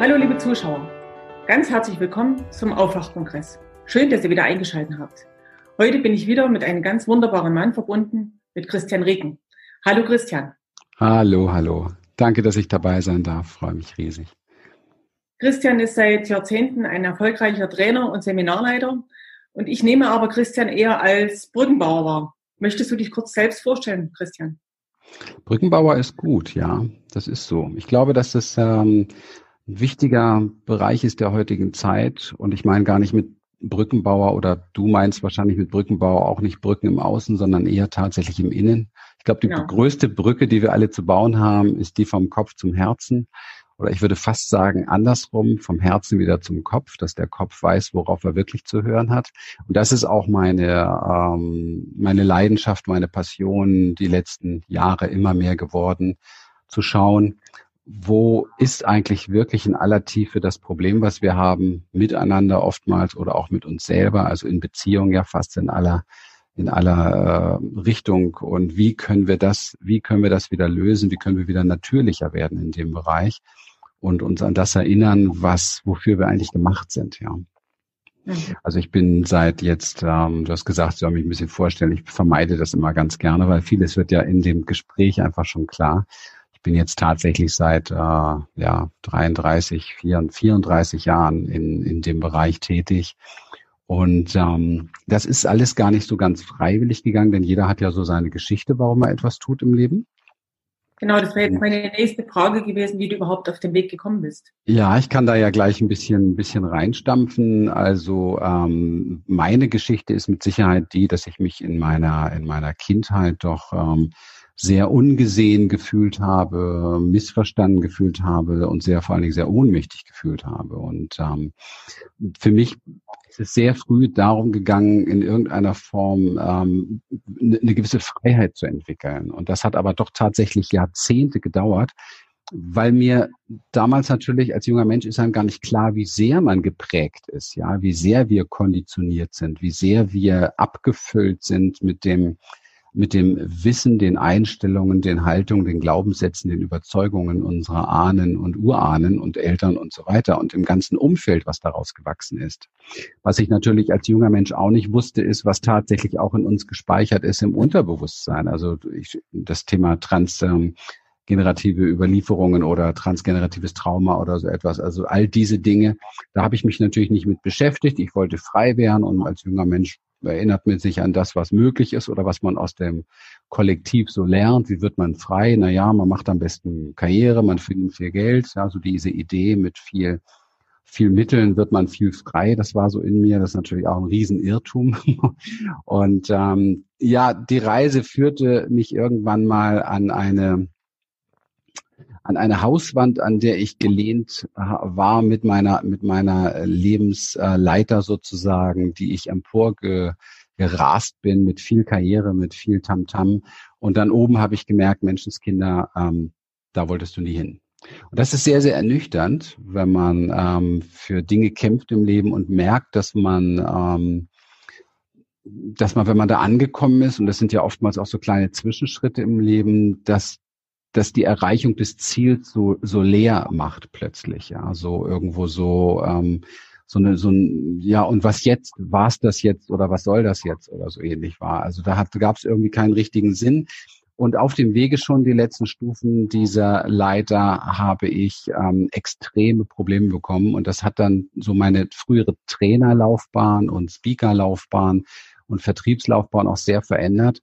Hallo liebe Zuschauer, ganz herzlich willkommen zum Aufwachkongress. Schön, dass ihr wieder eingeschaltet habt. Heute bin ich wieder mit einem ganz wunderbaren Mann verbunden, mit Christian Regen. Hallo Christian. Hallo, hallo. Danke, dass ich dabei sein darf. Freue mich riesig. Christian ist seit Jahrzehnten ein erfolgreicher Trainer und Seminarleiter und ich nehme aber Christian eher als Brückenbauer wahr. Möchtest du dich kurz selbst vorstellen, Christian? Brückenbauer ist gut, ja, das ist so. Ich glaube, dass das ähm, wichtiger Bereich ist der heutigen Zeit und ich meine gar nicht mit Brückenbauer oder du meinst wahrscheinlich mit Brückenbauer auch nicht Brücken im Außen, sondern eher tatsächlich im Innen. Ich glaube, die ja. größte Brücke, die wir alle zu bauen haben, ist die vom Kopf zum Herzen oder ich würde fast sagen andersrum, vom Herzen wieder zum Kopf, dass der Kopf weiß, worauf er wirklich zu hören hat. Und das ist auch meine, ähm, meine Leidenschaft, meine Passion die letzten Jahre immer mehr geworden, zu schauen, wo ist eigentlich wirklich in aller Tiefe das Problem, was wir haben, miteinander oftmals oder auch mit uns selber, also in Beziehungen ja fast in aller in aller äh, Richtung und wie können wir das, wie können wir das wieder lösen, wie können wir wieder natürlicher werden in dem Bereich und uns an das erinnern, was, wofür wir eigentlich gemacht sind, ja. Mhm. Also ich bin seit jetzt, ähm, du hast gesagt, ich soll mich ein bisschen vorstellen, ich vermeide das immer ganz gerne, weil vieles wird ja in dem Gespräch einfach schon klar. Ich bin jetzt tatsächlich seit äh, ja, 33, 34 Jahren in, in dem Bereich tätig. Und ähm, das ist alles gar nicht so ganz freiwillig gegangen, denn jeder hat ja so seine Geschichte, warum er etwas tut im Leben. Genau, das wäre jetzt meine nächste Frage gewesen, wie du überhaupt auf den Weg gekommen bist. Ja, ich kann da ja gleich ein bisschen, ein bisschen reinstampfen. Also ähm, meine Geschichte ist mit Sicherheit die, dass ich mich in meiner, in meiner Kindheit doch ähm, sehr ungesehen gefühlt habe, missverstanden gefühlt habe und sehr vor allen Dingen sehr ohnmächtig gefühlt habe. Und ähm, für mich ist es sehr früh darum gegangen, in irgendeiner Form ähm, eine gewisse Freiheit zu entwickeln. Und das hat aber doch tatsächlich Jahrzehnte gedauert, weil mir damals natürlich als junger Mensch ist einem gar nicht klar, wie sehr man geprägt ist, ja, wie sehr wir konditioniert sind, wie sehr wir abgefüllt sind mit dem mit dem Wissen, den Einstellungen, den Haltungen, den Glaubenssätzen, den Überzeugungen unserer Ahnen und Urahnen und Eltern und so weiter und im ganzen Umfeld, was daraus gewachsen ist. Was ich natürlich als junger Mensch auch nicht wusste, ist, was tatsächlich auch in uns gespeichert ist im Unterbewusstsein. Also ich, das Thema Trans, ähm, generative Überlieferungen oder transgeneratives Trauma oder so etwas. Also all diese Dinge, da habe ich mich natürlich nicht mit beschäftigt. Ich wollte frei werden und als junger Mensch erinnert man sich an das, was möglich ist oder was man aus dem Kollektiv so lernt. Wie wird man frei? Naja, man macht am besten Karriere, man findet viel Geld. Ja, so diese Idee mit viel, viel Mitteln wird man viel frei. Das war so in mir. Das ist natürlich auch ein Riesenirrtum. Und ähm, ja, die Reise führte mich irgendwann mal an eine an eine Hauswand, an der ich gelehnt war mit meiner, mit meiner Lebensleiter sozusagen, die ich emporgerast bin mit viel Karriere, mit viel Tamtam. Und dann oben habe ich gemerkt, Menschenskinder, ähm, da wolltest du nie hin. Und das ist sehr, sehr ernüchternd, wenn man ähm, für Dinge kämpft im Leben und merkt, dass man ähm, dass man, wenn man da angekommen ist, und das sind ja oftmals auch so kleine Zwischenschritte im Leben, dass dass die Erreichung des Ziels so, so leer macht plötzlich, ja, so irgendwo so, ähm, so eine, so ein, ja, und was jetzt, war es das jetzt oder was soll das jetzt oder so ähnlich war. Also da gab es irgendwie keinen richtigen Sinn. Und auf dem Wege schon die letzten Stufen dieser Leiter habe ich ähm, extreme Probleme bekommen. Und das hat dann so meine frühere Trainerlaufbahn und Speakerlaufbahn und Vertriebslaufbahn auch sehr verändert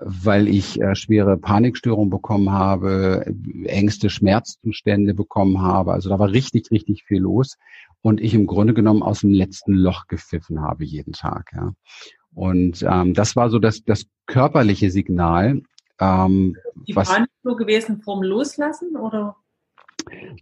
weil ich äh, schwere Panikstörungen bekommen habe, Ängste, Schmerzzustände bekommen habe. Also da war richtig, richtig viel los und ich im Grunde genommen aus dem letzten Loch gepfiffen habe jeden Tag. Ja. Und ähm, das war so das, das körperliche Signal. Ähm, Die was, Panik nur gewesen vom Loslassen oder?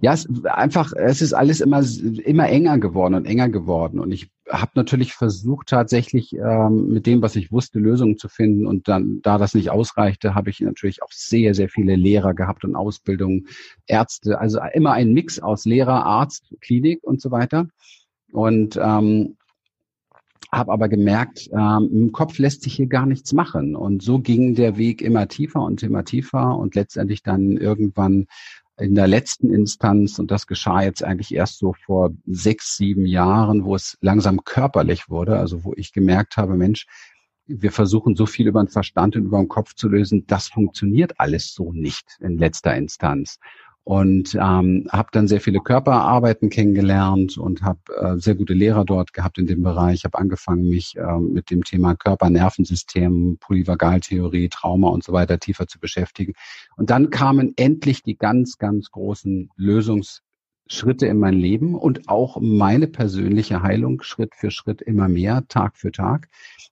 Ja, es einfach, es ist alles immer immer enger geworden und enger geworden. Und ich habe natürlich versucht, tatsächlich ähm, mit dem, was ich wusste, Lösungen zu finden. Und dann, da das nicht ausreichte, habe ich natürlich auch sehr, sehr viele Lehrer gehabt und Ausbildungen, Ärzte, also immer ein Mix aus Lehrer, Arzt, Klinik und so weiter. Und ähm, habe aber gemerkt, ähm, im Kopf lässt sich hier gar nichts machen. Und so ging der Weg immer tiefer und immer tiefer und letztendlich dann irgendwann in der letzten Instanz, und das geschah jetzt eigentlich erst so vor sechs, sieben Jahren, wo es langsam körperlich wurde, also wo ich gemerkt habe, Mensch, wir versuchen so viel über den Verstand und über den Kopf zu lösen, das funktioniert alles so nicht in letzter Instanz und ähm, habe dann sehr viele Körperarbeiten kennengelernt und habe äh, sehr gute Lehrer dort gehabt in dem Bereich. Habe angefangen, mich äh, mit dem Thema Körper-Nervensystem, Polyvagaltheorie, Trauma und so weiter tiefer zu beschäftigen. Und dann kamen endlich die ganz, ganz großen Lösungs Schritte in mein Leben und auch meine persönliche Heilung Schritt für Schritt immer mehr, Tag für Tag.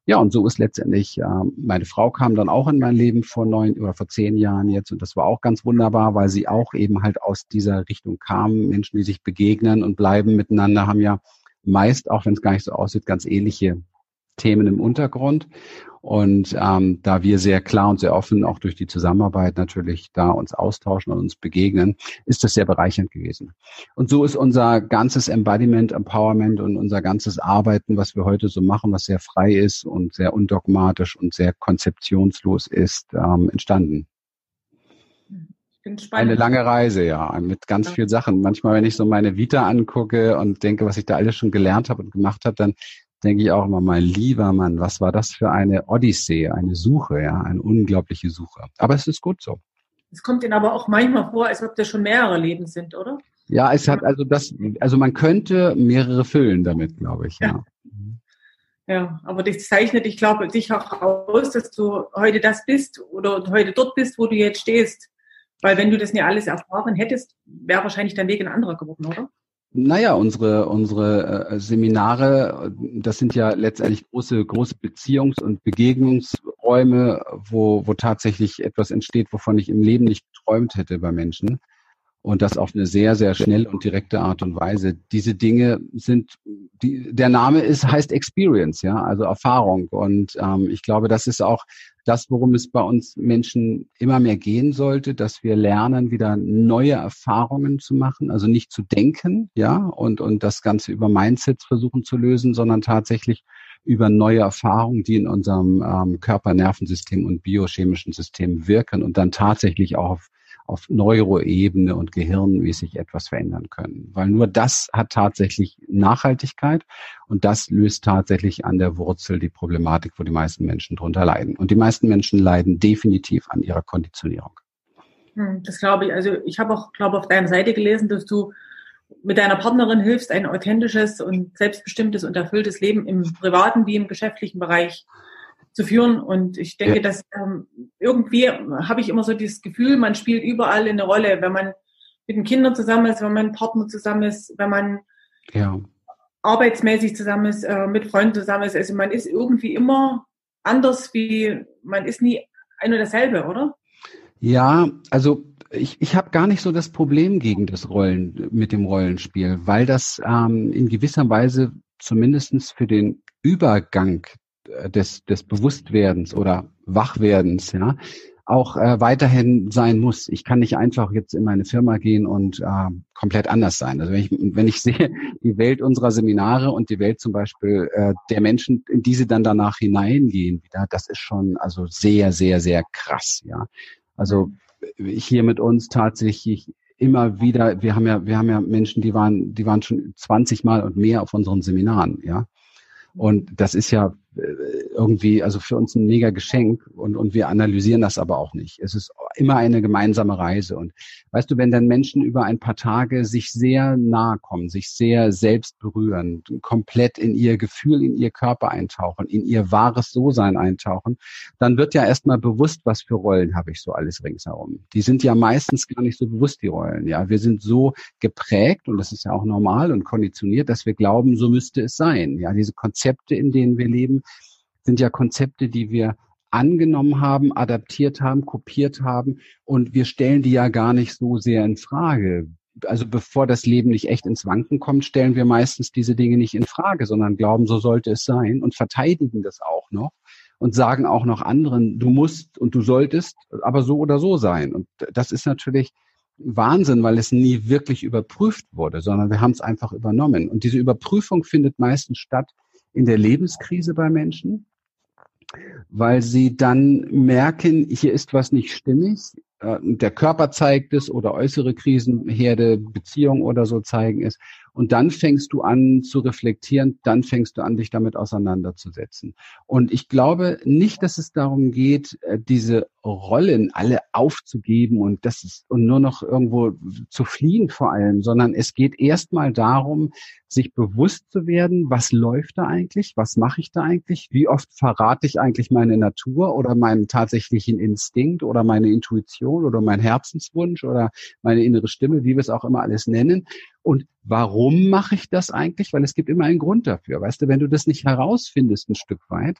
Ja, und so ist letztendlich, äh, meine Frau kam dann auch in mein Leben vor neun oder vor zehn Jahren jetzt und das war auch ganz wunderbar, weil sie auch eben halt aus dieser Richtung kam. Menschen, die sich begegnen und bleiben miteinander, haben ja meist, auch wenn es gar nicht so aussieht, ganz ähnliche Themen im Untergrund. Und ähm, da wir sehr klar und sehr offen auch durch die Zusammenarbeit natürlich da uns austauschen und uns begegnen, ist das sehr bereichernd gewesen. Und so ist unser ganzes Embodiment, Empowerment und unser ganzes Arbeiten, was wir heute so machen, was sehr frei ist und sehr undogmatisch und sehr konzeptionslos ist, ähm, entstanden. Eine lange Reise, ja, mit ganz ja. vielen Sachen. Manchmal, wenn ich so meine Vita angucke und denke, was ich da alles schon gelernt habe und gemacht habe, dann denke ich auch immer, mein lieber Mann, was war das für eine Odyssee, eine Suche, ja, eine unglaubliche Suche. Aber es ist gut so. Es kommt Ihnen aber auch manchmal vor, als ob das schon mehrere Leben sind, oder? Ja, es hat also das, also man könnte mehrere füllen damit, glaube ich. Ja. ja. Ja, aber das zeichnet, ich glaube, dich auch aus, dass du heute das bist oder heute dort bist, wo du jetzt stehst. Weil wenn du das nicht alles erfahren hättest, wäre wahrscheinlich dein Weg ein anderer geworden, oder? Naja, unsere, unsere äh, Seminare, das sind ja letztendlich große, große Beziehungs- und Begegnungsräume, wo, wo tatsächlich etwas entsteht, wovon ich im Leben nicht geträumt hätte bei Menschen. Und das auf eine sehr, sehr schnelle und direkte Art und Weise. Diese Dinge sind, die, der Name ist, heißt Experience, ja, also Erfahrung. Und ähm, ich glaube, das ist auch das, worum es bei uns Menschen immer mehr gehen sollte, dass wir lernen, wieder neue Erfahrungen zu machen, also nicht zu denken, ja, und, und das Ganze über Mindsets versuchen zu lösen, sondern tatsächlich über neue Erfahrungen, die in unserem ähm, Körper, Nervensystem und biochemischen System wirken und dann tatsächlich auch auf auf Neuroebene und gehirnmäßig etwas verändern können. Weil nur das hat tatsächlich Nachhaltigkeit und das löst tatsächlich an der Wurzel die Problematik, wo die meisten Menschen drunter leiden. Und die meisten Menschen leiden definitiv an ihrer Konditionierung. Hm, das glaube ich. Also ich habe auch, glaube auf deiner Seite gelesen, dass du mit deiner Partnerin hilfst, ein authentisches und selbstbestimmtes und erfülltes Leben im privaten wie im geschäftlichen Bereich zu führen. Und ich denke, ja. dass ähm, irgendwie habe ich immer so dieses Gefühl, man spielt überall eine Rolle, wenn man mit den Kindern zusammen ist, wenn man mit Partner zusammen ist, wenn man ja. arbeitsmäßig zusammen ist, äh, mit Freunden zusammen ist. Also man ist irgendwie immer anders, wie man ist nie ein und dasselbe, oder? Ja, also ich, ich habe gar nicht so das Problem gegen das Rollen mit dem Rollenspiel, weil das ähm, in gewisser Weise zumindestens für den Übergang des, des Bewusstwerdens oder Wachwerdens, ja, auch äh, weiterhin sein muss. Ich kann nicht einfach jetzt in meine Firma gehen und äh, komplett anders sein. Also wenn ich, wenn ich sehe, die Welt unserer Seminare und die Welt zum Beispiel äh, der Menschen, in die sie dann danach hineingehen wieder, das ist schon also sehr, sehr, sehr krass, ja. Also hier mit uns tatsächlich immer wieder, wir haben ja, wir haben ja Menschen, die waren, die waren schon 20 Mal und mehr auf unseren Seminaren, ja. Und das ist ja äh, irgendwie, also für uns ein mega Geschenk und, und wir analysieren das aber auch nicht. Es ist immer eine gemeinsame Reise. Und weißt du, wenn dann Menschen über ein paar Tage sich sehr nahe kommen, sich sehr selbst berühren, komplett in ihr Gefühl, in ihr Körper eintauchen, in ihr wahres So-Sein eintauchen, dann wird ja erstmal bewusst, was für Rollen habe ich so alles ringsherum. Die sind ja meistens gar nicht so bewusst, die Rollen. Ja, wir sind so geprägt und das ist ja auch normal und konditioniert, dass wir glauben, so müsste es sein. Ja, diese Konzepte, in denen wir leben, sind ja Konzepte, die wir angenommen haben, adaptiert haben, kopiert haben und wir stellen die ja gar nicht so sehr in Frage. Also bevor das Leben nicht echt ins Wanken kommt, stellen wir meistens diese Dinge nicht in Frage, sondern glauben, so sollte es sein und verteidigen das auch noch und sagen auch noch anderen, du musst und du solltest aber so oder so sein. Und das ist natürlich Wahnsinn, weil es nie wirklich überprüft wurde, sondern wir haben es einfach übernommen. Und diese Überprüfung findet meistens statt in der Lebenskrise bei Menschen weil sie dann merken, hier ist was nicht stimmig, äh, der Körper zeigt es oder äußere Krisenherde, Beziehung oder so zeigen es. Und dann fängst du an zu reflektieren, dann fängst du an, dich damit auseinanderzusetzen. Und ich glaube nicht, dass es darum geht, äh, diese Rollen alle aufzugeben und das ist, und nur noch irgendwo zu fliehen vor allem, sondern es geht erstmal darum, sich bewusst zu werden, was läuft da eigentlich, was mache ich da eigentlich, wie oft verrate ich eigentlich meine Natur oder meinen tatsächlichen Instinkt oder meine Intuition oder mein Herzenswunsch oder meine innere Stimme, wie wir es auch immer alles nennen. Und warum mache ich das eigentlich? Weil es gibt immer einen Grund dafür. Weißt du, wenn du das nicht herausfindest ein Stück weit,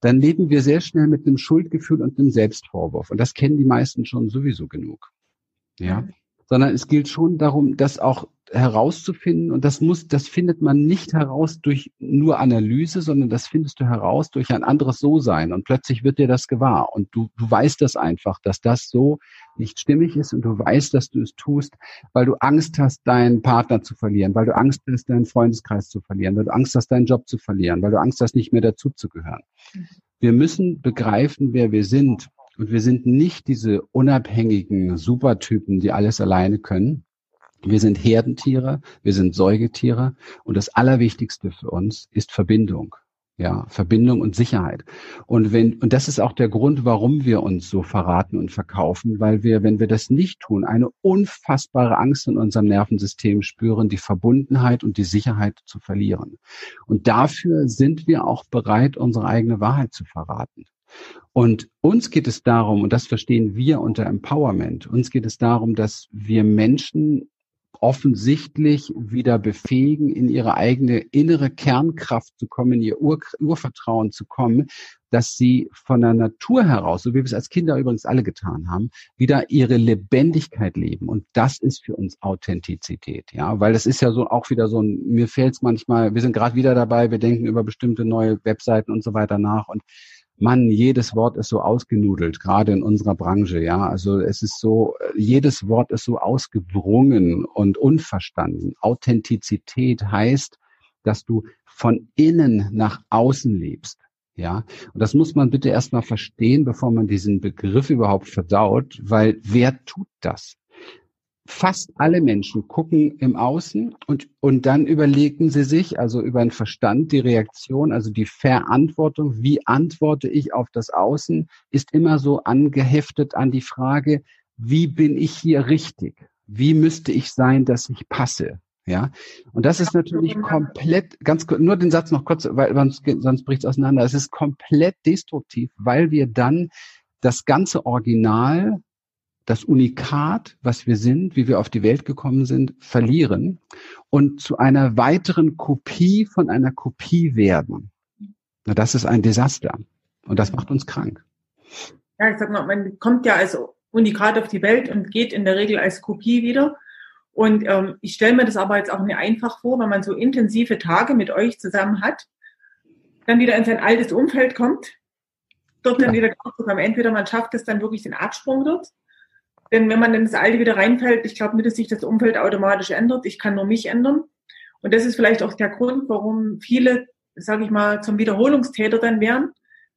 dann leben wir sehr schnell mit einem Schuldgefühl und einem Selbstvorwurf. Und das kennen die meisten schon sowieso genug. Ja. Sondern es gilt schon darum, das auch herauszufinden. Und das muss, das findet man nicht heraus durch nur Analyse, sondern das findest du heraus durch ein anderes So-Sein. Und plötzlich wird dir das gewahr. Und du, du weißt das einfach, dass das so nicht stimmig ist. Und du weißt, dass du es tust, weil du Angst hast, deinen Partner zu verlieren, weil du Angst hast, deinen Freundeskreis zu verlieren, weil du Angst hast, deinen Job zu verlieren, weil du Angst hast, nicht mehr dazuzugehören. Wir müssen begreifen, wer wir sind. Und wir sind nicht diese unabhängigen Supertypen, die alles alleine können, wir sind Herdentiere, wir sind Säugetiere und das Allerwichtigste für uns ist Verbindung. Ja, Verbindung und Sicherheit. Und wenn, und das ist auch der Grund, warum wir uns so verraten und verkaufen, weil wir, wenn wir das nicht tun, eine unfassbare Angst in unserem Nervensystem spüren, die Verbundenheit und die Sicherheit zu verlieren. Und dafür sind wir auch bereit, unsere eigene Wahrheit zu verraten. Und uns geht es darum, und das verstehen wir unter Empowerment, uns geht es darum, dass wir Menschen offensichtlich wieder befähigen, in ihre eigene innere Kernkraft zu kommen, in ihr Ur Urvertrauen zu kommen, dass sie von der Natur heraus, so wie wir es als Kinder übrigens alle getan haben, wieder ihre Lebendigkeit leben. Und das ist für uns Authentizität, ja, weil das ist ja so auch wieder so ein, mir fällt es manchmal, wir sind gerade wieder dabei, wir denken über bestimmte neue Webseiten und so weiter nach und Mann, jedes Wort ist so ausgenudelt, gerade in unserer Branche, ja. Also es ist so, jedes Wort ist so ausgewrungen und unverstanden. Authentizität heißt, dass du von innen nach außen lebst. Ja, und das muss man bitte erstmal verstehen, bevor man diesen Begriff überhaupt verdaut, weil wer tut das? Fast alle Menschen gucken im Außen und, und dann überlegen sie sich, also über den Verstand, die Reaktion, also die Verantwortung, wie antworte ich auf das Außen, ist immer so angeheftet an die Frage, wie bin ich hier richtig? Wie müsste ich sein, dass ich passe? Ja, und das ist natürlich komplett, ganz nur den Satz noch kurz, weil sonst, sonst bricht es auseinander. Es ist komplett destruktiv, weil wir dann das ganze Original das Unikat, was wir sind, wie wir auf die Welt gekommen sind, verlieren und zu einer weiteren Kopie von einer Kopie werden. Na, das ist ein Desaster und das macht uns krank. Ja, ich sag mal, man kommt ja als Unikat auf die Welt und geht in der Regel als Kopie wieder. Und ähm, ich stelle mir das aber jetzt auch nicht einfach vor, wenn man so intensive Tage mit euch zusammen hat, dann wieder in sein altes Umfeld kommt, dort dann ja. wieder kommt. Entweder man schafft es dann wirklich den Absprung dort denn wenn man in das Alte wieder reinfällt, ich glaube nicht, dass sich das Umfeld automatisch ändert. Ich kann nur mich ändern. Und das ist vielleicht auch der Grund, warum viele, sage ich mal, zum Wiederholungstäter dann werden,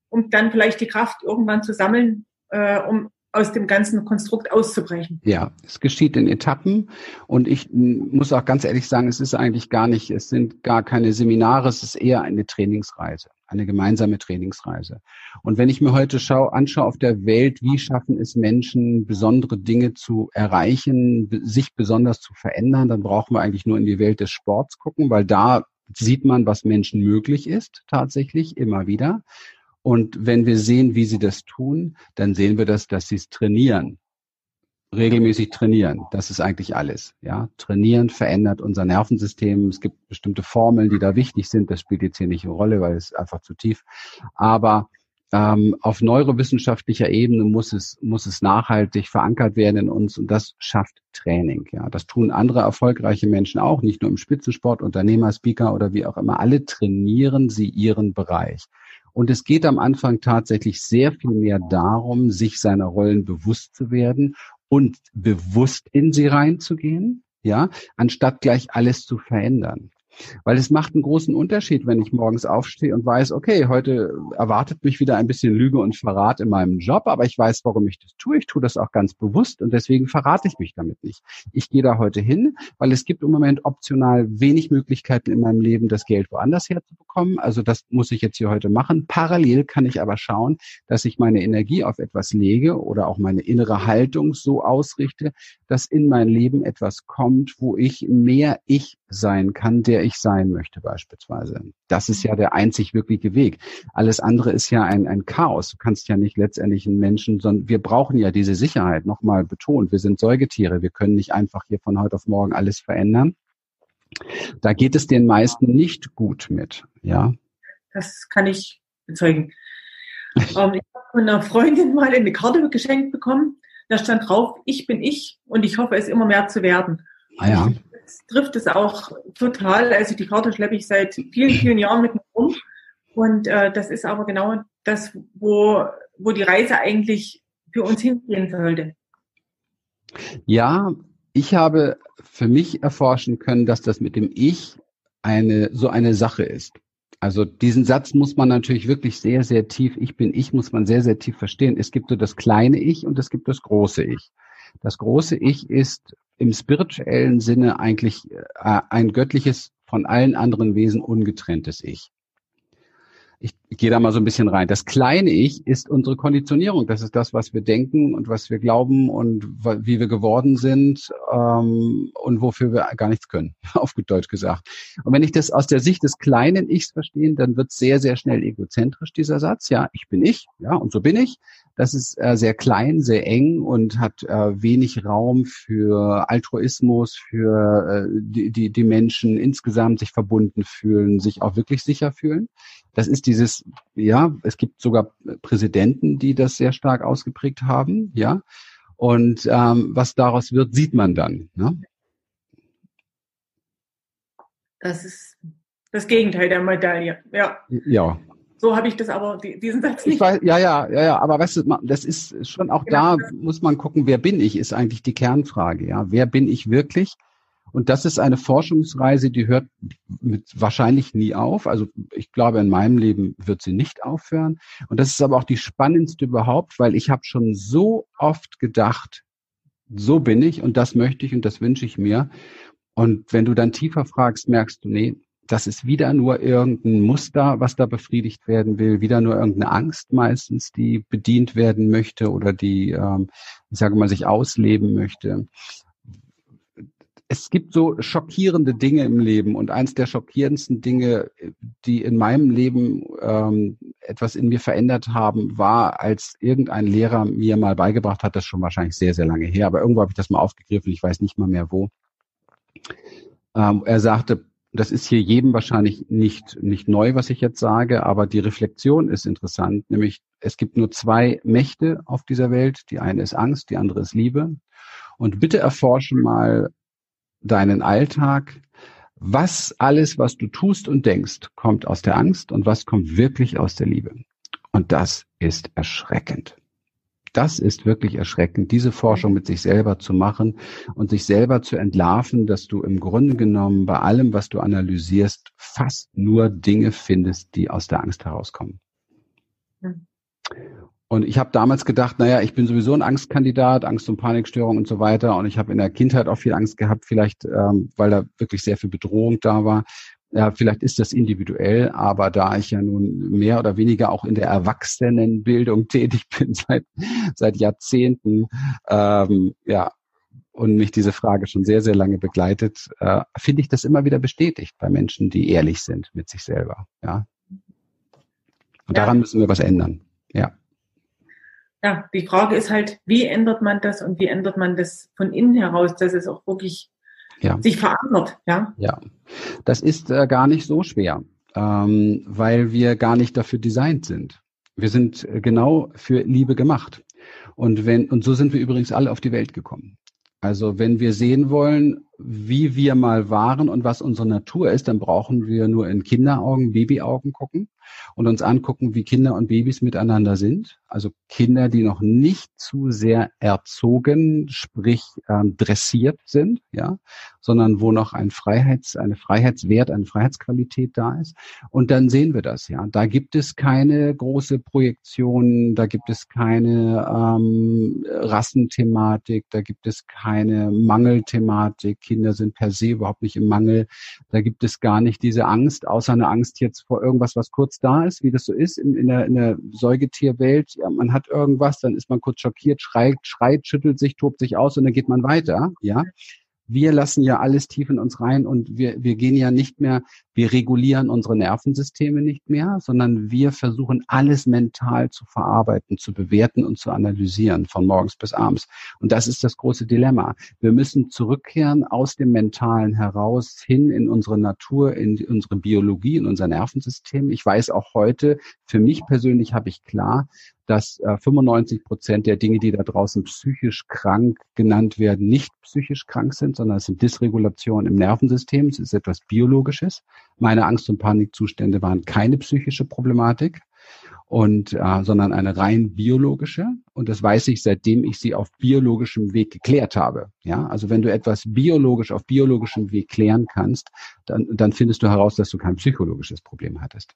um dann vielleicht die Kraft irgendwann zu sammeln, äh, um aus dem ganzen Konstrukt auszubrechen. Ja, es geschieht in Etappen und ich muss auch ganz ehrlich sagen, es ist eigentlich gar nicht, es sind gar keine Seminare, es ist eher eine Trainingsreise, eine gemeinsame Trainingsreise. Und wenn ich mir heute schau, anschaue auf der Welt, wie schaffen es Menschen, besondere Dinge zu erreichen, sich besonders zu verändern, dann brauchen wir eigentlich nur in die Welt des Sports gucken, weil da sieht man, was Menschen möglich ist, tatsächlich immer wieder. Und wenn wir sehen, wie sie das tun, dann sehen wir das, dass sie es trainieren. Regelmäßig trainieren. Das ist eigentlich alles. Ja, trainieren verändert unser Nervensystem. Es gibt bestimmte Formeln, die da wichtig sind. Das spielt jetzt hier nicht eine Rolle, weil es einfach zu tief. Aber ähm, auf neurowissenschaftlicher Ebene muss es, muss es nachhaltig verankert werden in uns und das schafft Training. Ja, das tun andere erfolgreiche Menschen auch, nicht nur im Spitzensport, Unternehmer, Speaker oder wie auch immer. Alle trainieren sie ihren Bereich. Und es geht am Anfang tatsächlich sehr viel mehr darum, sich seiner Rollen bewusst zu werden und bewusst in sie reinzugehen, ja, anstatt gleich alles zu verändern. Weil es macht einen großen Unterschied, wenn ich morgens aufstehe und weiß, okay, heute erwartet mich wieder ein bisschen Lüge und Verrat in meinem Job, aber ich weiß, warum ich das tue. Ich tue das auch ganz bewusst und deswegen verrate ich mich damit nicht. Ich gehe da heute hin, weil es gibt im Moment optional wenig Möglichkeiten in meinem Leben, das Geld woanders herzubekommen. Also das muss ich jetzt hier heute machen. Parallel kann ich aber schauen, dass ich meine Energie auf etwas lege oder auch meine innere Haltung so ausrichte, dass in mein Leben etwas kommt, wo ich mehr ich sein kann, der ich sein möchte beispielsweise. Das ist ja der einzig wirkliche Weg. Alles andere ist ja ein, ein Chaos. Du kannst ja nicht letztendlich einen Menschen, sondern wir brauchen ja diese Sicherheit. Nochmal betont, wir sind Säugetiere. Wir können nicht einfach hier von heute auf morgen alles verändern. Da geht es den meisten nicht gut mit, ja. Das kann ich bezeugen. ähm, ich habe von einer Freundin mal eine Karte geschenkt bekommen. Da stand drauf, ich bin ich und ich hoffe, es immer mehr zu werden. Ah, ja trifft es auch total. Also die Karte schleppe ich seit vielen, vielen Jahren mit mir rum. Und äh, das ist aber genau das, wo, wo die Reise eigentlich für uns hingehen sollte. Ja, ich habe für mich erforschen können, dass das mit dem Ich eine so eine Sache ist. Also diesen Satz muss man natürlich wirklich sehr, sehr tief, ich bin ich, muss man sehr, sehr tief verstehen. Es gibt so das kleine Ich und es gibt das große Ich. Das große Ich ist im spirituellen Sinne eigentlich äh, ein göttliches, von allen anderen Wesen ungetrenntes Ich. Ich, ich gehe da mal so ein bisschen rein. Das kleine Ich ist unsere Konditionierung. Das ist das, was wir denken und was wir glauben und wie wir geworden sind ähm, und wofür wir gar nichts können, auf gut Deutsch gesagt. Und wenn ich das aus der Sicht des kleinen Ichs verstehe, dann wird sehr, sehr schnell egozentrisch, dieser Satz. Ja, ich bin ich, ja, und so bin ich. Das ist äh, sehr klein, sehr eng und hat äh, wenig Raum für Altruismus, für äh, die, die, die Menschen insgesamt sich verbunden fühlen, sich auch wirklich sicher fühlen. Das ist dieses, ja, es gibt sogar Präsidenten, die das sehr stark ausgeprägt haben, ja. Und ähm, was daraus wird, sieht man dann. Ne? Das ist das Gegenteil der Medaille, ja. Ja, so habe ich das aber, diesen Satz nicht. Ich weiß, ja, ja, ja, ja, aber weißt du, das ist schon auch genau. da, muss man gucken, wer bin ich, ist eigentlich die Kernfrage, ja. Wer bin ich wirklich? Und das ist eine Forschungsreise, die hört mit wahrscheinlich nie auf. Also ich glaube, in meinem Leben wird sie nicht aufhören. Und das ist aber auch die spannendste überhaupt, weil ich habe schon so oft gedacht, so bin ich und das möchte ich und das wünsche ich mir. Und wenn du dann tiefer fragst, merkst du, nee, das ist wieder nur irgendein Muster, was da befriedigt werden will, wieder nur irgendeine Angst meistens, die bedient werden möchte oder die, ähm, ich sage mal, sich ausleben möchte. Es gibt so schockierende Dinge im Leben und eins der schockierendsten Dinge, die in meinem Leben ähm, etwas in mir verändert haben, war, als irgendein Lehrer mir mal beigebracht hat, das schon wahrscheinlich sehr, sehr lange her, aber irgendwo habe ich das mal aufgegriffen, ich weiß nicht mal mehr wo. Ähm, er sagte, das ist hier jedem wahrscheinlich nicht, nicht neu, was ich jetzt sage, aber die Reflexion ist interessant, nämlich es gibt nur zwei Mächte auf dieser Welt. Die eine ist Angst, die andere ist Liebe. Und bitte erforsche mal deinen Alltag. Was alles, was du tust und denkst, kommt aus der Angst und was kommt wirklich aus der Liebe. Und das ist erschreckend das ist wirklich erschreckend, diese Forschung mit sich selber zu machen und sich selber zu entlarven, dass du im Grunde genommen bei allem, was du analysierst, fast nur Dinge findest, die aus der Angst herauskommen. Mhm. Und ich habe damals gedacht, naja, ich bin sowieso ein Angstkandidat, Angst- und Panikstörung und so weiter. Und ich habe in der Kindheit auch viel Angst gehabt, vielleicht, ähm, weil da wirklich sehr viel Bedrohung da war. Ja, vielleicht ist das individuell, aber da ich ja nun mehr oder weniger auch in der Erwachsenenbildung tätig bin seit, seit Jahrzehnten, ähm, ja, und mich diese Frage schon sehr, sehr lange begleitet, äh, finde ich das immer wieder bestätigt bei Menschen, die ehrlich sind mit sich selber. Ja. Und ja. daran müssen wir was ändern. Ja. Ja, die Frage ist halt, wie ändert man das und wie ändert man das von innen heraus, dass es auch wirklich ja. sich verankert. Ja, ja. das ist äh, gar nicht so schwer, ähm, weil wir gar nicht dafür designt sind. Wir sind äh, genau für Liebe gemacht. Und wenn, und so sind wir übrigens alle auf die Welt gekommen. Also wenn wir sehen wollen, wie wir mal waren und was unsere Natur ist, dann brauchen wir nur in Kinderaugen, Babyaugen gucken und uns angucken, wie Kinder und Babys miteinander sind. Also Kinder, die noch nicht zu sehr erzogen, sprich ähm, dressiert sind, ja, sondern wo noch ein Freiheits, eine Freiheitswert, eine Freiheitsqualität da ist. Und dann sehen wir das, ja. Da gibt es keine große Projektion, da gibt es keine ähm, Rassenthematik, da gibt es keine Mangelthematik. Kinder sind per se überhaupt nicht im Mangel. Da gibt es gar nicht diese Angst, außer eine Angst jetzt vor irgendwas, was kurz da ist, wie das so ist in, in, der, in der Säugetierwelt. Ja, man hat irgendwas, dann ist man kurz schockiert, schreit, schreit, schüttelt sich, tobt sich aus und dann geht man weiter. Ja, wir lassen ja alles tief in uns rein und wir, wir gehen ja nicht mehr, wir regulieren unsere Nervensysteme nicht mehr, sondern wir versuchen alles mental zu verarbeiten, zu bewerten und zu analysieren von morgens bis abends. Und das ist das große Dilemma. Wir müssen zurückkehren aus dem Mentalen heraus hin in unsere Natur, in unsere Biologie, in unser Nervensystem. Ich weiß auch heute, für mich persönlich habe ich klar, dass äh, 95 Prozent der Dinge, die da draußen psychisch krank genannt werden, nicht psychisch krank sind, sondern es sind Dysregulationen im Nervensystem. Es ist etwas Biologisches. Meine Angst- und Panikzustände waren keine psychische Problematik und äh, sondern eine rein biologische. Und das weiß ich seitdem ich sie auf biologischem Weg geklärt habe. Ja also wenn du etwas biologisch auf biologischem Weg klären kannst dann dann findest du heraus dass du kein psychologisches Problem hattest.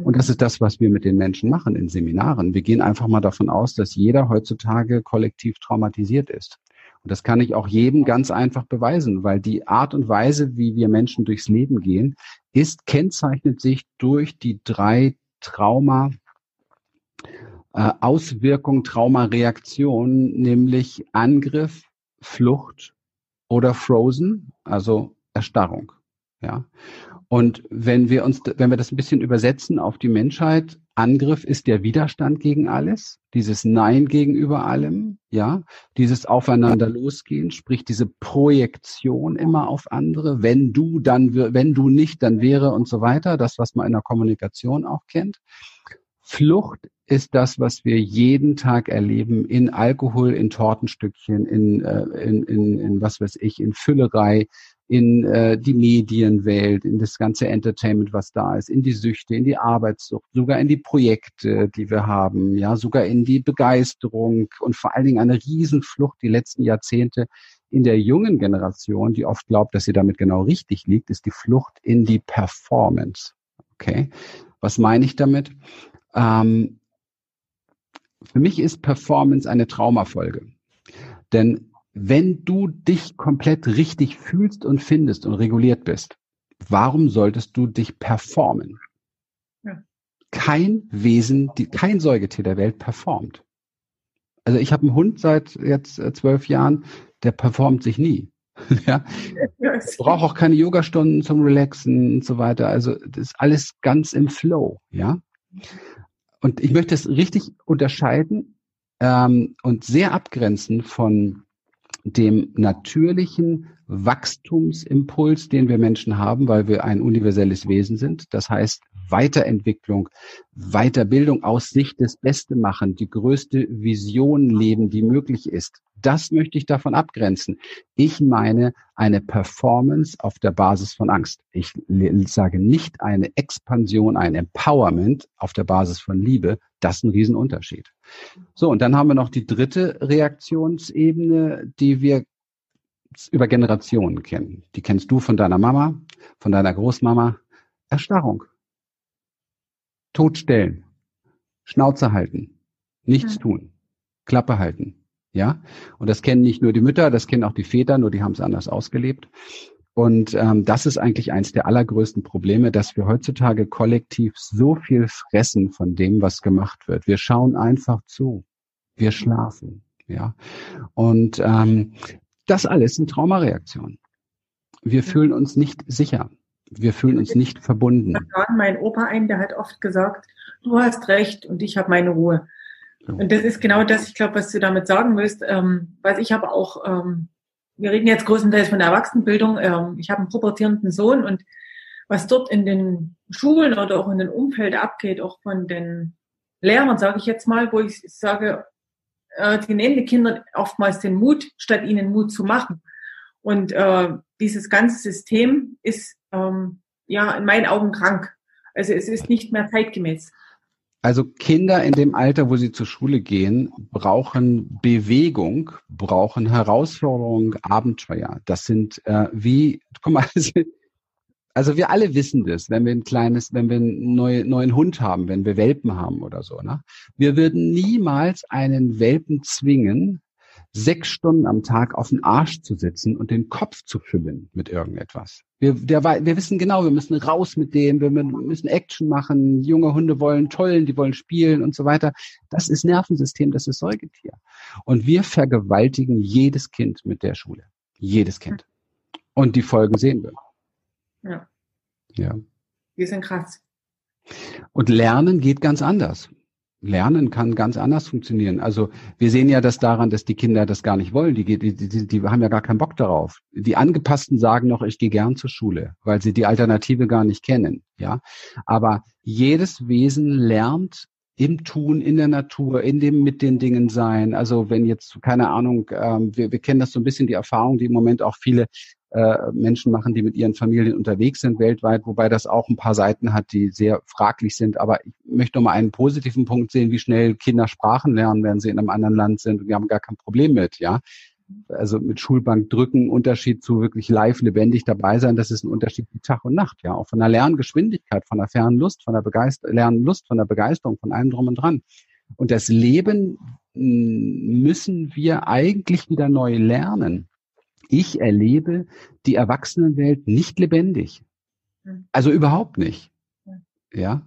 Und das ist das was wir mit den Menschen machen in Seminaren. Wir gehen einfach mal davon aus dass jeder heutzutage kollektiv traumatisiert ist. Und das kann ich auch jedem ganz einfach beweisen, weil die Art und Weise, wie wir Menschen durchs Leben gehen, ist, kennzeichnet sich durch die drei Trauma, Auswirkung, Traumareaktion, nämlich Angriff, Flucht oder Frozen, also Erstarrung. Ja. Und wenn wir uns, wenn wir das ein bisschen übersetzen auf die Menschheit, Angriff ist der Widerstand gegen alles, dieses Nein gegenüber allem, ja, dieses Aufeinander losgehen, sprich diese Projektion immer auf andere, wenn du dann, wenn du nicht, dann wäre und so weiter, das, was man in der Kommunikation auch kennt. Flucht ist das, was wir jeden Tag erleben in Alkohol, in Tortenstückchen, in, äh, in, in, in was weiß ich, in Füllerei, in äh, die Medienwelt, in das ganze Entertainment, was da ist, in die Süchte, in die Arbeitssucht, sogar in die Projekte, die wir haben, ja, sogar in die Begeisterung und vor allen Dingen eine Riesenflucht die letzten Jahrzehnte in der jungen Generation, die oft glaubt, dass sie damit genau richtig liegt, ist die Flucht in die Performance. Okay, was meine ich damit? Ähm, für mich ist Performance eine Traumafolge. Denn wenn du dich komplett richtig fühlst und findest und reguliert bist, warum solltest du dich performen? Ja. Kein Wesen, die, kein Säugetier der Welt performt. Also ich habe einen Hund seit jetzt äh, zwölf Jahren, der performt sich nie. ja. Braucht auch keine Yogastunden zum Relaxen und so weiter. Also das ist alles ganz im Flow, ja. Und ich möchte es richtig unterscheiden ähm, und sehr abgrenzen von dem natürlichen Wachstumsimpuls, den wir Menschen haben, weil wir ein universelles Wesen sind. Das heißt, Weiterentwicklung, Weiterbildung aus Sicht des Beste machen, die größte Vision leben, die möglich ist. Das möchte ich davon abgrenzen. Ich meine eine Performance auf der Basis von Angst. Ich sage nicht eine Expansion, ein Empowerment auf der Basis von Liebe. Das ist ein Riesenunterschied. So, und dann haben wir noch die dritte Reaktionsebene, die wir über Generationen kennen. Die kennst du von deiner Mama, von deiner Großmama. Erstarrung. Totstellen. Schnauze halten. Nichts tun. Klappe halten. Ja. Und das kennen nicht nur die Mütter, das kennen auch die Väter, nur die haben es anders ausgelebt. Und ähm, das ist eigentlich eines der allergrößten Probleme, dass wir heutzutage kollektiv so viel fressen von dem, was gemacht wird. Wir schauen einfach zu. Wir schlafen. Ja. Und ähm, das alles sind Traumareaktionen. Wir fühlen uns nicht sicher. Wir fühlen uns nicht verbunden. Mein Opa ein, der hat oft gesagt, du hast recht und ich habe meine Ruhe. Und das ist genau das, ich glaube, was du damit sagen willst. Ähm, weil ich habe auch, ähm, wir reden jetzt größtenteils von der Erwachsenenbildung. Ähm, ich habe einen pubertierenden Sohn und was dort in den Schulen oder auch in den Umfeld abgeht, auch von den Lehrern, sage ich jetzt mal, wo ich sage, äh, die nehmen die Kinder oftmals den Mut, statt ihnen Mut zu machen. Und äh, dieses ganze System ist ähm, ja in meinen Augen krank. Also es ist nicht mehr zeitgemäß. Also Kinder in dem Alter, wo sie zur Schule gehen, brauchen Bewegung, brauchen Herausforderung, Abenteuer. Das sind äh, wie, guck mal, also wir alle wissen das, wenn wir ein kleines, wenn wir einen neue, neuen Hund haben, wenn wir Welpen haben oder so. Ne? Wir würden niemals einen Welpen zwingen, sechs Stunden am Tag auf den Arsch zu sitzen und den Kopf zu füllen mit irgendetwas. Wir, der, wir wissen genau, wir müssen raus mit dem, wir müssen Action machen, junge Hunde wollen tollen, die wollen spielen und so weiter. Das ist Nervensystem, das ist Säugetier. Und wir vergewaltigen jedes Kind mit der Schule. Jedes Kind. Und die Folgen sehen wir. Ja. Ja. Die sind krass. Und Lernen geht ganz anders. Lernen kann ganz anders funktionieren. Also wir sehen ja das daran, dass die Kinder das gar nicht wollen. Die, die, die, die haben ja gar keinen Bock darauf. Die Angepassten sagen noch, ich gehe gern zur Schule, weil sie die Alternative gar nicht kennen. Ja, aber jedes Wesen lernt im Tun, in der Natur, in dem mit den Dingen sein. Also wenn jetzt, keine Ahnung, ähm, wir, wir kennen das so ein bisschen, die Erfahrung, die im Moment auch viele äh, Menschen machen, die mit ihren Familien unterwegs sind weltweit, wobei das auch ein paar Seiten hat, die sehr fraglich sind. Aber ich möchte mal einen positiven Punkt sehen, wie schnell Kinder Sprachen lernen, wenn sie in einem anderen Land sind. Und wir haben gar kein Problem mit, ja. Also mit Schulbank drücken, Unterschied zu wirklich live lebendig dabei sein, das ist ein Unterschied wie Tag und Nacht, ja. Auch von der Lerngeschwindigkeit, von der fernen Lust, von der Begeister Lernlust, von der Begeisterung, von allem drum und dran. Und das Leben hm, müssen wir eigentlich wieder neu lernen ich erlebe die Erwachsenenwelt nicht lebendig. Hm. Also überhaupt nicht. Ja.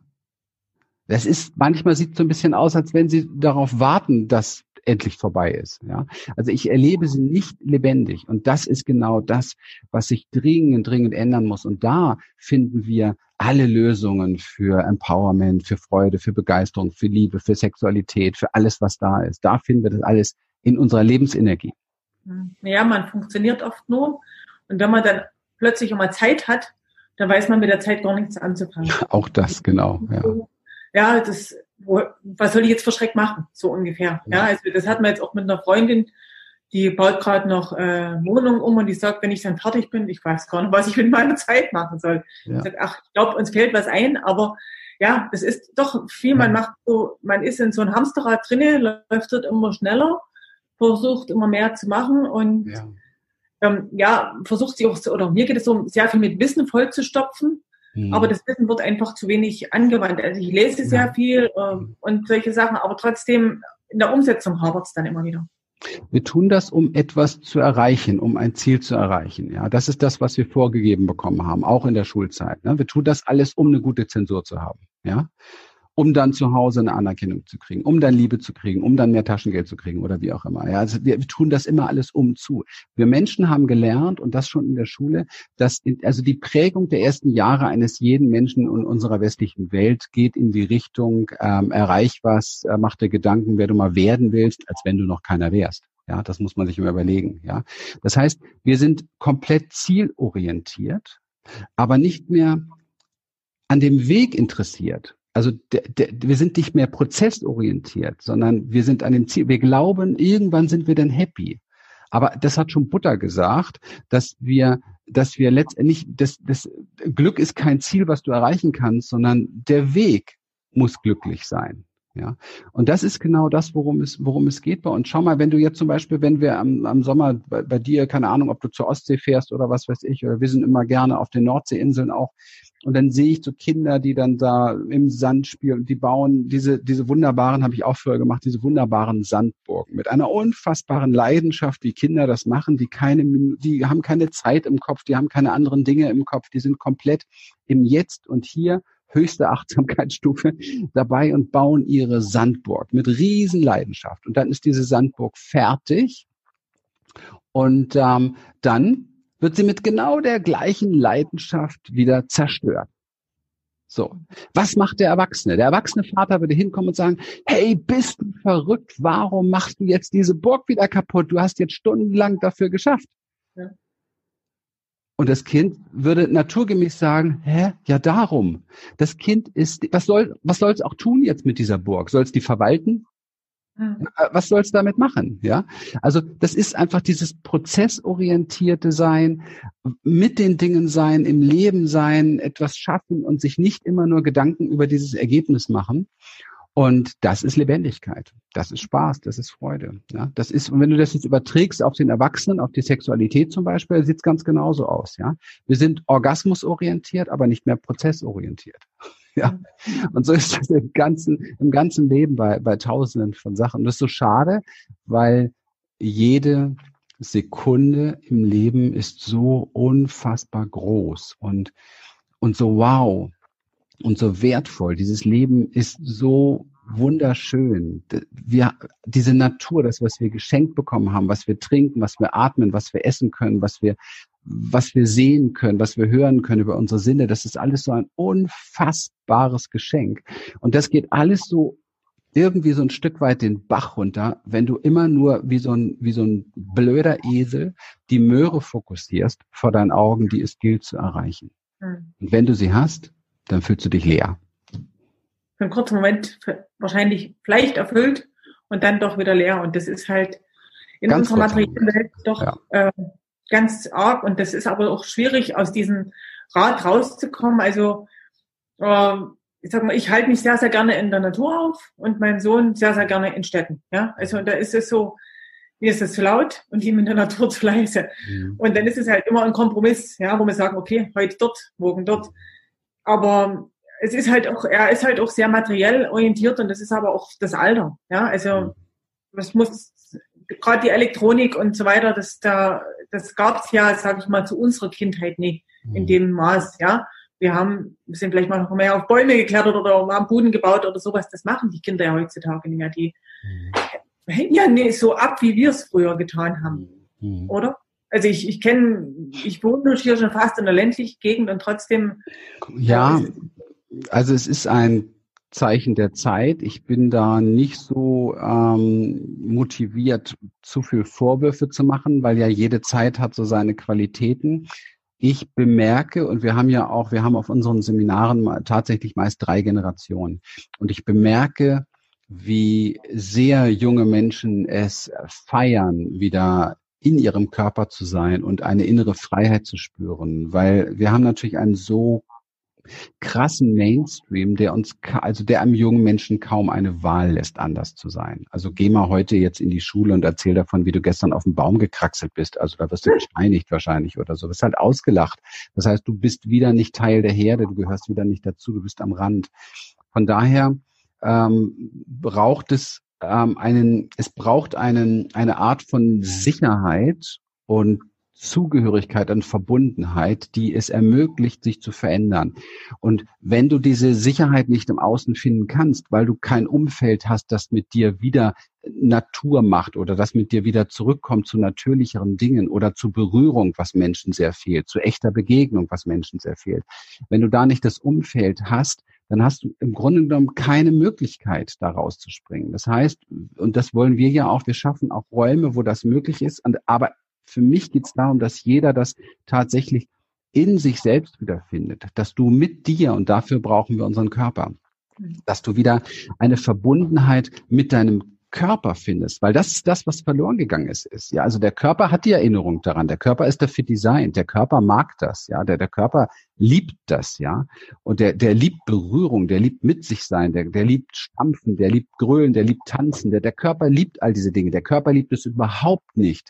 Das ist, manchmal sieht so ein bisschen aus, als wenn sie darauf warten, dass endlich vorbei ist. Ja. Also ich erlebe sie nicht lebendig. Und das ist genau das, was sich dringend, dringend ändern muss. Und da finden wir alle Lösungen für Empowerment, für Freude, für Begeisterung, für Liebe, für Sexualität, für alles, was da ist. Da finden wir das alles in unserer Lebensenergie. Ja, man funktioniert oft nur. Und wenn man dann plötzlich immer Zeit hat, dann weiß man mit der Zeit gar nichts anzufangen. Auch das, genau. Ja, ja das, wo, was soll ich jetzt für Schreck machen? So ungefähr. Ja, also das hat man jetzt auch mit einer Freundin, die baut gerade noch äh, Wohnung um und die sagt, wenn ich dann fertig bin, ich weiß gar nicht, was ich mit meiner Zeit machen soll. Ja. Ich sag, ach, ich glaube, uns fällt was ein, aber ja, es ist doch viel, man macht so, man ist in so einem Hamsterrad drinne, läuft dort immer schneller versucht immer mehr zu machen und ja, ähm, ja versucht sie auch, oder mir geht es so, sehr viel mit Wissen vollzustopfen. Mhm. Aber das Wissen wird einfach zu wenig angewandt. Also ich lese sehr ja. viel ähm, und solche Sachen, aber trotzdem in der Umsetzung hapert es dann immer wieder. Wir tun das, um etwas zu erreichen, um ein Ziel zu erreichen. Ja, das ist das, was wir vorgegeben bekommen haben, auch in der Schulzeit. Ne? Wir tun das alles, um eine gute Zensur zu haben. Ja, um dann zu Hause eine Anerkennung zu kriegen, um dann Liebe zu kriegen, um dann mehr Taschengeld zu kriegen oder wie auch immer. Ja, also wir, tun das immer alles um zu. Wir Menschen haben gelernt und das schon in der Schule, dass in, also die Prägung der ersten Jahre eines jeden Menschen in unserer westlichen Welt geht in die Richtung ähm, erreich was, äh, mach dir Gedanken, wer du mal werden willst, als wenn du noch keiner wärst. Ja, das muss man sich immer überlegen. Ja, das heißt, wir sind komplett zielorientiert, aber nicht mehr an dem Weg interessiert also der, der, wir sind nicht mehr prozessorientiert, sondern wir sind an dem Ziel. Wir glauben, irgendwann sind wir dann happy. Aber das hat schon Butter gesagt, dass wir, dass wir letztendlich, das, das Glück ist kein Ziel, was du erreichen kannst, sondern der Weg muss glücklich sein. Ja, und das ist genau das, worum es, worum es geht bei uns. Schau mal, wenn du jetzt zum Beispiel, wenn wir am, am Sommer bei, bei dir, keine Ahnung, ob du zur Ostsee fährst oder was weiß ich, oder wir sind immer gerne auf den Nordseeinseln auch, und dann sehe ich so Kinder, die dann da im Sand spielen. Und die bauen diese, diese wunderbaren, habe ich auch früher gemacht, diese wunderbaren Sandburgen mit einer unfassbaren Leidenschaft, wie Kinder das machen, die keine, die haben keine Zeit im Kopf, die haben keine anderen Dinge im Kopf, die sind komplett im Jetzt und hier höchste Achtsamkeitsstufe dabei und bauen ihre Sandburg mit riesen Leidenschaft. Und dann ist diese Sandburg fertig. Und ähm, dann wird sie mit genau der gleichen Leidenschaft wieder zerstört. So. Was macht der Erwachsene? Der erwachsene Vater würde hinkommen und sagen, hey, bist du verrückt? Warum machst du jetzt diese Burg wieder kaputt? Du hast jetzt stundenlang dafür geschafft. Ja. Und das Kind würde naturgemäß sagen, hä? Ja, darum. Das Kind ist, was soll, was soll es auch tun jetzt mit dieser Burg? Soll es die verwalten? Äh, was sollst du damit machen? Ja, also das ist einfach dieses prozessorientierte Sein, mit den Dingen sein, im Leben sein, etwas schaffen und sich nicht immer nur Gedanken über dieses Ergebnis machen. Und das ist Lebendigkeit, das ist Spaß, das ist Freude. Ja, das ist, wenn du das jetzt überträgst auf den Erwachsenen, auf die Sexualität zum Beispiel, sieht es ganz genauso aus. Ja, wir sind orgasmusorientiert, aber nicht mehr prozessorientiert. Ja. Und so ist das im ganzen, im ganzen Leben bei, bei Tausenden von Sachen. Und das ist so schade, weil jede Sekunde im Leben ist so unfassbar groß und, und so wow und so wertvoll. Dieses Leben ist so wunderschön. Wir, diese Natur, das, was wir geschenkt bekommen haben, was wir trinken, was wir atmen, was wir essen können, was wir was wir sehen können, was wir hören können über unsere Sinne, das ist alles so ein unfassbares Geschenk. Und das geht alles so irgendwie so ein Stück weit den Bach runter, wenn du immer nur wie so ein, wie so ein blöder Esel die Möhre fokussierst vor deinen Augen, die es gilt zu erreichen. Mhm. Und wenn du sie hast, dann fühlst du dich leer. Für einen kurzen Moment wahrscheinlich vielleicht erfüllt und dann doch wieder leer. Und das ist halt in Ganz unserer materiellen Welt doch ja. äh, ganz arg und das ist aber auch schwierig, aus diesem Rad rauszukommen. Also äh, ich sag mal, ich halte mich sehr, sehr gerne in der Natur auf und mein Sohn sehr, sehr gerne in Städten. Ja, also da ist es so, mir ist es zu laut und ihm in der Natur zu leise. Mhm. Und dann ist es halt immer ein Kompromiss, ja, wo wir sagen, okay, heute dort, morgen dort. Aber es ist halt auch, er ist halt auch sehr materiell orientiert und das ist aber auch das Alter. Ja, also das muss gerade die Elektronik und so weiter, das da das gab's ja, sage ich mal, zu unserer Kindheit nicht in mhm. dem Maß, ja. Wir haben, wir sind vielleicht mal noch mehr auf Bäume geklettert oder am Boden gebaut oder sowas. Das machen die Kinder ja heutzutage nicht mehr. Die mhm. hängen ja nicht so ab, wie wir es früher getan haben, mhm. oder? Also ich, ich kenne, ich wohne hier schon fast in der ländlichen Gegend und trotzdem. Ja, also es ist ein Zeichen der Zeit. Ich bin da nicht so ähm, motiviert, zu viel Vorwürfe zu machen, weil ja jede Zeit hat so seine Qualitäten. Ich bemerke, und wir haben ja auch, wir haben auf unseren Seminaren tatsächlich meist drei Generationen. Und ich bemerke, wie sehr junge Menschen es feiern, wieder in ihrem Körper zu sein und eine innere Freiheit zu spüren, weil wir haben natürlich einen so krassen Mainstream, der uns, also der einem jungen Menschen kaum eine Wahl lässt, anders zu sein. Also geh mal heute jetzt in die Schule und erzähl davon, wie du gestern auf dem Baum gekraxelt bist. Also da wirst du gesteinigt wahrscheinlich oder so. Du bist halt ausgelacht. Das heißt, du bist wieder nicht Teil der Herde, du gehörst wieder nicht dazu, du bist am Rand. Von daher ähm, braucht es ähm, einen, es braucht einen, eine Art von Sicherheit und Zugehörigkeit und Verbundenheit, die es ermöglicht, sich zu verändern. Und wenn du diese Sicherheit nicht im Außen finden kannst, weil du kein Umfeld hast, das mit dir wieder Natur macht oder das mit dir wieder zurückkommt zu natürlicheren Dingen oder zu Berührung, was Menschen sehr fehlt, zu echter Begegnung, was Menschen sehr fehlt. Wenn du da nicht das Umfeld hast, dann hast du im Grunde genommen keine Möglichkeit, da rauszuspringen. Das heißt, und das wollen wir ja auch, wir schaffen auch Räume, wo das möglich ist, aber für mich geht es darum, dass jeder das tatsächlich in sich selbst wiederfindet, dass du mit dir, und dafür brauchen wir unseren Körper, mhm. dass du wieder eine Verbundenheit mit deinem Körper findest, weil das ist das, was verloren gegangen ist, ist. Ja, also der Körper hat die Erinnerung daran. Der Körper ist dafür designt. Der Körper mag das. Ja, der, der Körper liebt das. Ja, und der, der liebt Berührung. Der liebt mit sich sein. Der, der liebt Stampfen. Der liebt Grölen. Der liebt Tanzen. Der, der Körper liebt all diese Dinge. Der Körper liebt es überhaupt nicht,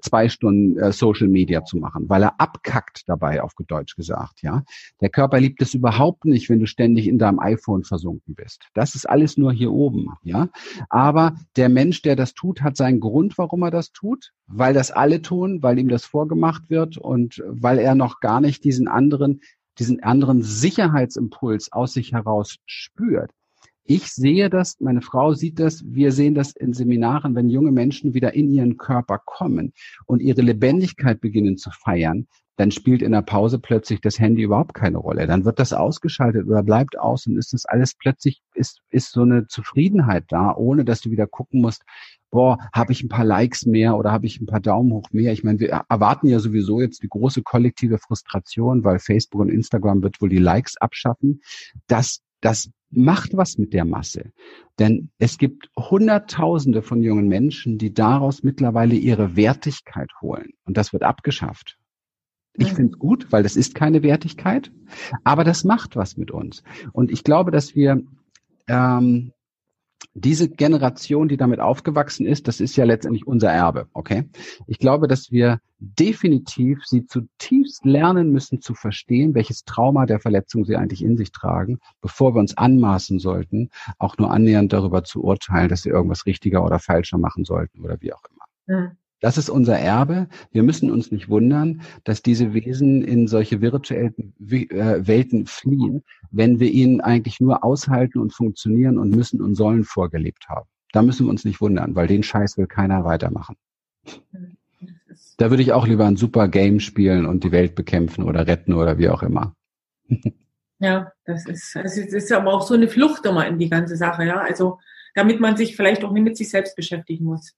zwei Stunden äh, Social Media zu machen, weil er abkackt dabei, auf Deutsch gesagt, ja. Der Körper liebt es überhaupt nicht, wenn du ständig in deinem iPhone versunken bist. Das ist alles nur hier oben, ja. Aber der Mensch, der das tut, hat seinen Grund, warum er das tut, weil das alle tun, weil ihm das vorgemacht wird und weil er noch gar nicht diesen anderen, diesen anderen Sicherheitsimpuls aus sich heraus spürt. Ich sehe das, meine Frau sieht das, wir sehen das in Seminaren, wenn junge Menschen wieder in ihren Körper kommen und ihre Lebendigkeit beginnen zu feiern, dann spielt in der Pause plötzlich das Handy überhaupt keine Rolle. Dann wird das ausgeschaltet oder bleibt aus und ist das alles plötzlich, ist, ist so eine Zufriedenheit da, ohne dass du wieder gucken musst, boah, habe ich ein paar Likes mehr oder habe ich ein paar Daumen hoch mehr? Ich meine, wir erwarten ja sowieso jetzt die große kollektive Frustration, weil Facebook und Instagram wird wohl die Likes abschaffen. Das das macht was mit der Masse. Denn es gibt Hunderttausende von jungen Menschen, die daraus mittlerweile ihre Wertigkeit holen. Und das wird abgeschafft. Ich finde es gut, weil das ist keine Wertigkeit, aber das macht was mit uns. Und ich glaube, dass wir ähm, diese Generation, die damit aufgewachsen ist, das ist ja letztendlich unser Erbe, okay? Ich glaube, dass wir definitiv sie zutiefst lernen müssen zu verstehen, welches Trauma der Verletzung sie eigentlich in sich tragen, bevor wir uns anmaßen sollten, auch nur annähernd darüber zu urteilen, dass sie irgendwas richtiger oder falscher machen sollten oder wie auch immer. Mhm. Das ist unser Erbe. Wir müssen uns nicht wundern, dass diese Wesen in solche virtuellen äh, Welten fliehen, wenn wir ihnen eigentlich nur aushalten und funktionieren und müssen und sollen vorgelebt haben. Da müssen wir uns nicht wundern, weil den Scheiß will keiner weitermachen. Da würde ich auch lieber ein super Game spielen und die Welt bekämpfen oder retten oder wie auch immer. Ja, das ist, das ist aber auch so eine Flucht immer in die ganze Sache, ja. Also, damit man sich vielleicht auch nicht mit sich selbst beschäftigen muss.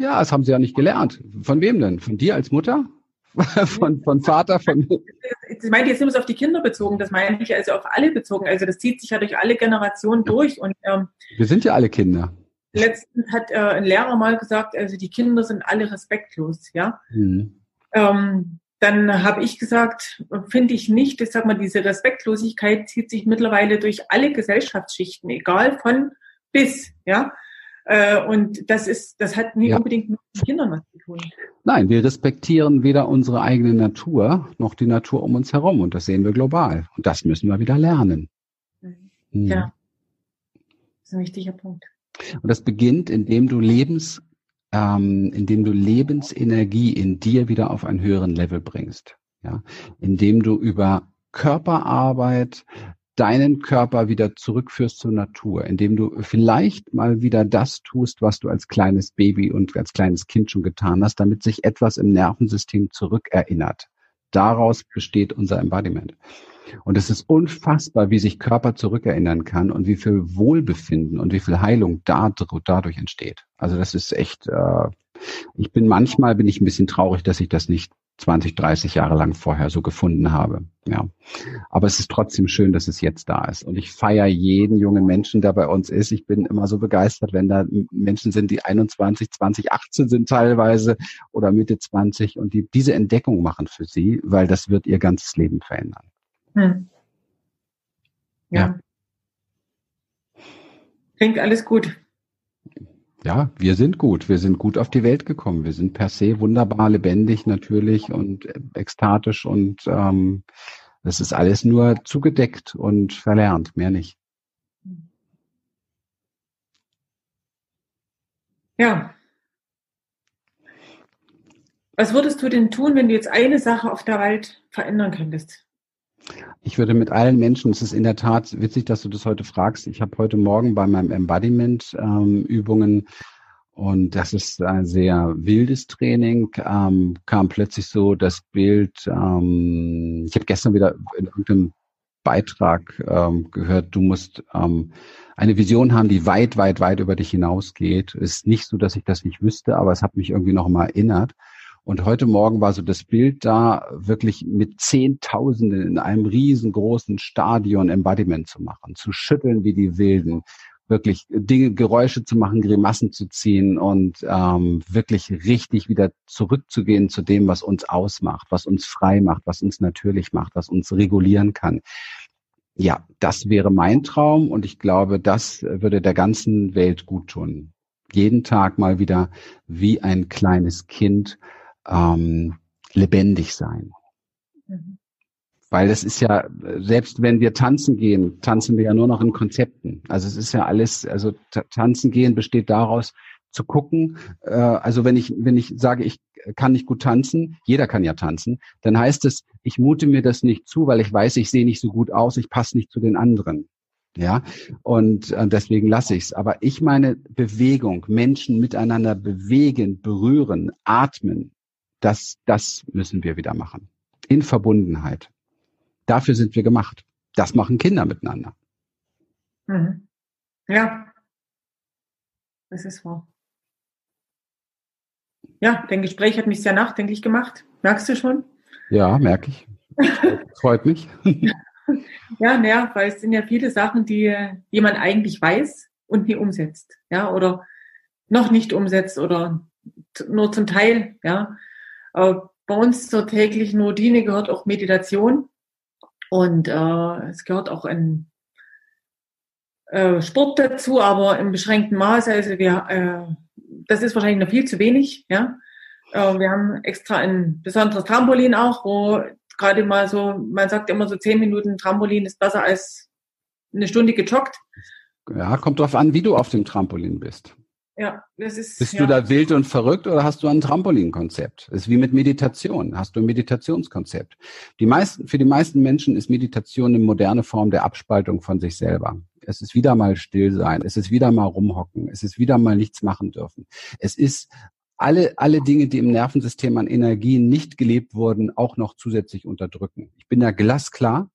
Ja, das haben sie ja nicht gelernt. Von wem denn? Von dir als Mutter? von, von Vater, von. Ich meine jetzt nur auf die Kinder bezogen, das meine ich also auf alle bezogen. Also das zieht sich ja durch alle Generationen durch. Und, ähm, Wir sind ja alle Kinder. Letztens hat äh, ein Lehrer mal gesagt, also die Kinder sind alle respektlos, ja. Mhm. Ähm, dann habe ich gesagt, finde ich nicht, ich sag mal, diese Respektlosigkeit zieht sich mittlerweile durch alle Gesellschaftsschichten, egal von bis, ja. Äh, und das ist, das hat nie ja. unbedingt mit den Kindern was zu tun. Nein, wir respektieren weder unsere eigene Natur noch die Natur um uns herum. Und das sehen wir global. Und das müssen wir wieder lernen. Mhm. Ja. Das ist ein wichtiger Punkt. Und das beginnt, indem du Lebens, ähm, indem du Lebensenergie in dir wieder auf einen höheren Level bringst. Ja, indem du über Körperarbeit, deinen Körper wieder zurückführst zur Natur, indem du vielleicht mal wieder das tust, was du als kleines Baby und als kleines Kind schon getan hast, damit sich etwas im Nervensystem zurückerinnert. Daraus besteht unser Embodiment. Und es ist unfassbar, wie sich Körper zurückerinnern kann und wie viel Wohlbefinden und wie viel Heilung dadurch entsteht. Also das ist echt, äh, ich bin manchmal bin ich ein bisschen traurig, dass ich das nicht 20, 30 Jahre lang vorher so gefunden habe. Ja. Aber es ist trotzdem schön, dass es jetzt da ist. Und ich feiere jeden jungen Menschen, der bei uns ist. Ich bin immer so begeistert, wenn da Menschen sind, die 21, 20, 18 sind teilweise oder Mitte 20 und die diese Entdeckung machen für sie, weil das wird ihr ganzes Leben verändern. Hm. Ja. ja. Klingt alles gut ja, wir sind gut. Wir sind gut auf die Welt gekommen. Wir sind per se wunderbar, lebendig natürlich und ekstatisch und ähm, das ist alles nur zugedeckt und verlernt, mehr nicht. Ja. Was würdest du denn tun, wenn du jetzt eine Sache auf der Welt verändern könntest? Ich würde mit allen Menschen, es ist in der Tat witzig, dass du das heute fragst. Ich habe heute Morgen bei meinem Embodiment ähm, Übungen und das ist ein sehr wildes Training, ähm, kam plötzlich so das Bild, ähm, ich habe gestern wieder in irgendeinem Beitrag ähm, gehört, du musst ähm, eine Vision haben, die weit, weit, weit über dich hinausgeht. Ist nicht so, dass ich das nicht wüsste, aber es hat mich irgendwie noch mal erinnert. Und heute Morgen war so das Bild da, wirklich mit Zehntausenden in einem riesengroßen Stadion Embodiment zu machen, zu schütteln wie die Wilden, wirklich Dinge, Geräusche zu machen, Grimassen zu ziehen und ähm, wirklich richtig wieder zurückzugehen zu dem, was uns ausmacht, was uns frei macht, was uns natürlich macht, was uns regulieren kann. Ja, das wäre mein Traum und ich glaube, das würde der ganzen Welt gut tun. Jeden Tag mal wieder wie ein kleines Kind ähm, lebendig sein. Mhm. Weil es ist ja, selbst wenn wir tanzen gehen, tanzen wir ja nur noch in Konzepten. Also es ist ja alles, also tanzen gehen besteht daraus, zu gucken, äh, also wenn ich, wenn ich sage, ich kann nicht gut tanzen, jeder kann ja tanzen, dann heißt es, ich mute mir das nicht zu, weil ich weiß, ich sehe nicht so gut aus, ich passe nicht zu den anderen. Ja, und äh, deswegen lasse ich es. Aber ich meine Bewegung, Menschen miteinander bewegen, berühren, atmen, das, das müssen wir wieder machen. In Verbundenheit. Dafür sind wir gemacht. Das machen Kinder miteinander. Mhm. Ja, das ist wahr. Ja, dein Gespräch hat mich sehr nachdenklich gemacht. Merkst du schon? Ja, merke ich. Freut mich. Ja, naja, weil es sind ja viele Sachen, die jemand eigentlich weiß und nie umsetzt, ja, oder noch nicht umsetzt oder nur zum Teil, ja. Aber bei uns zur täglichen Routine gehört auch Meditation und äh, es gehört auch ein äh, Sport dazu, aber im beschränkten Maße. Also wir, äh, das ist wahrscheinlich noch viel zu wenig, ja. Äh, wir haben extra ein besonderes Trampolin auch, wo gerade mal so, man sagt immer so zehn Minuten Trampolin ist besser als eine Stunde gejoggt. Ja, kommt drauf an, wie du auf dem Trampolin bist. Ja, das ist. Bist ja. du da wild und verrückt oder hast du ein Trampolinkonzept? Ist wie mit Meditation. Hast du ein Meditationskonzept? Die meisten, für die meisten Menschen ist Meditation eine moderne Form der Abspaltung von sich selber. Es ist wieder mal still sein. Es ist wieder mal rumhocken. Es ist wieder mal nichts machen dürfen. Es ist alle, alle Dinge, die im Nervensystem an Energien nicht gelebt wurden, auch noch zusätzlich unterdrücken. Ich bin da glasklar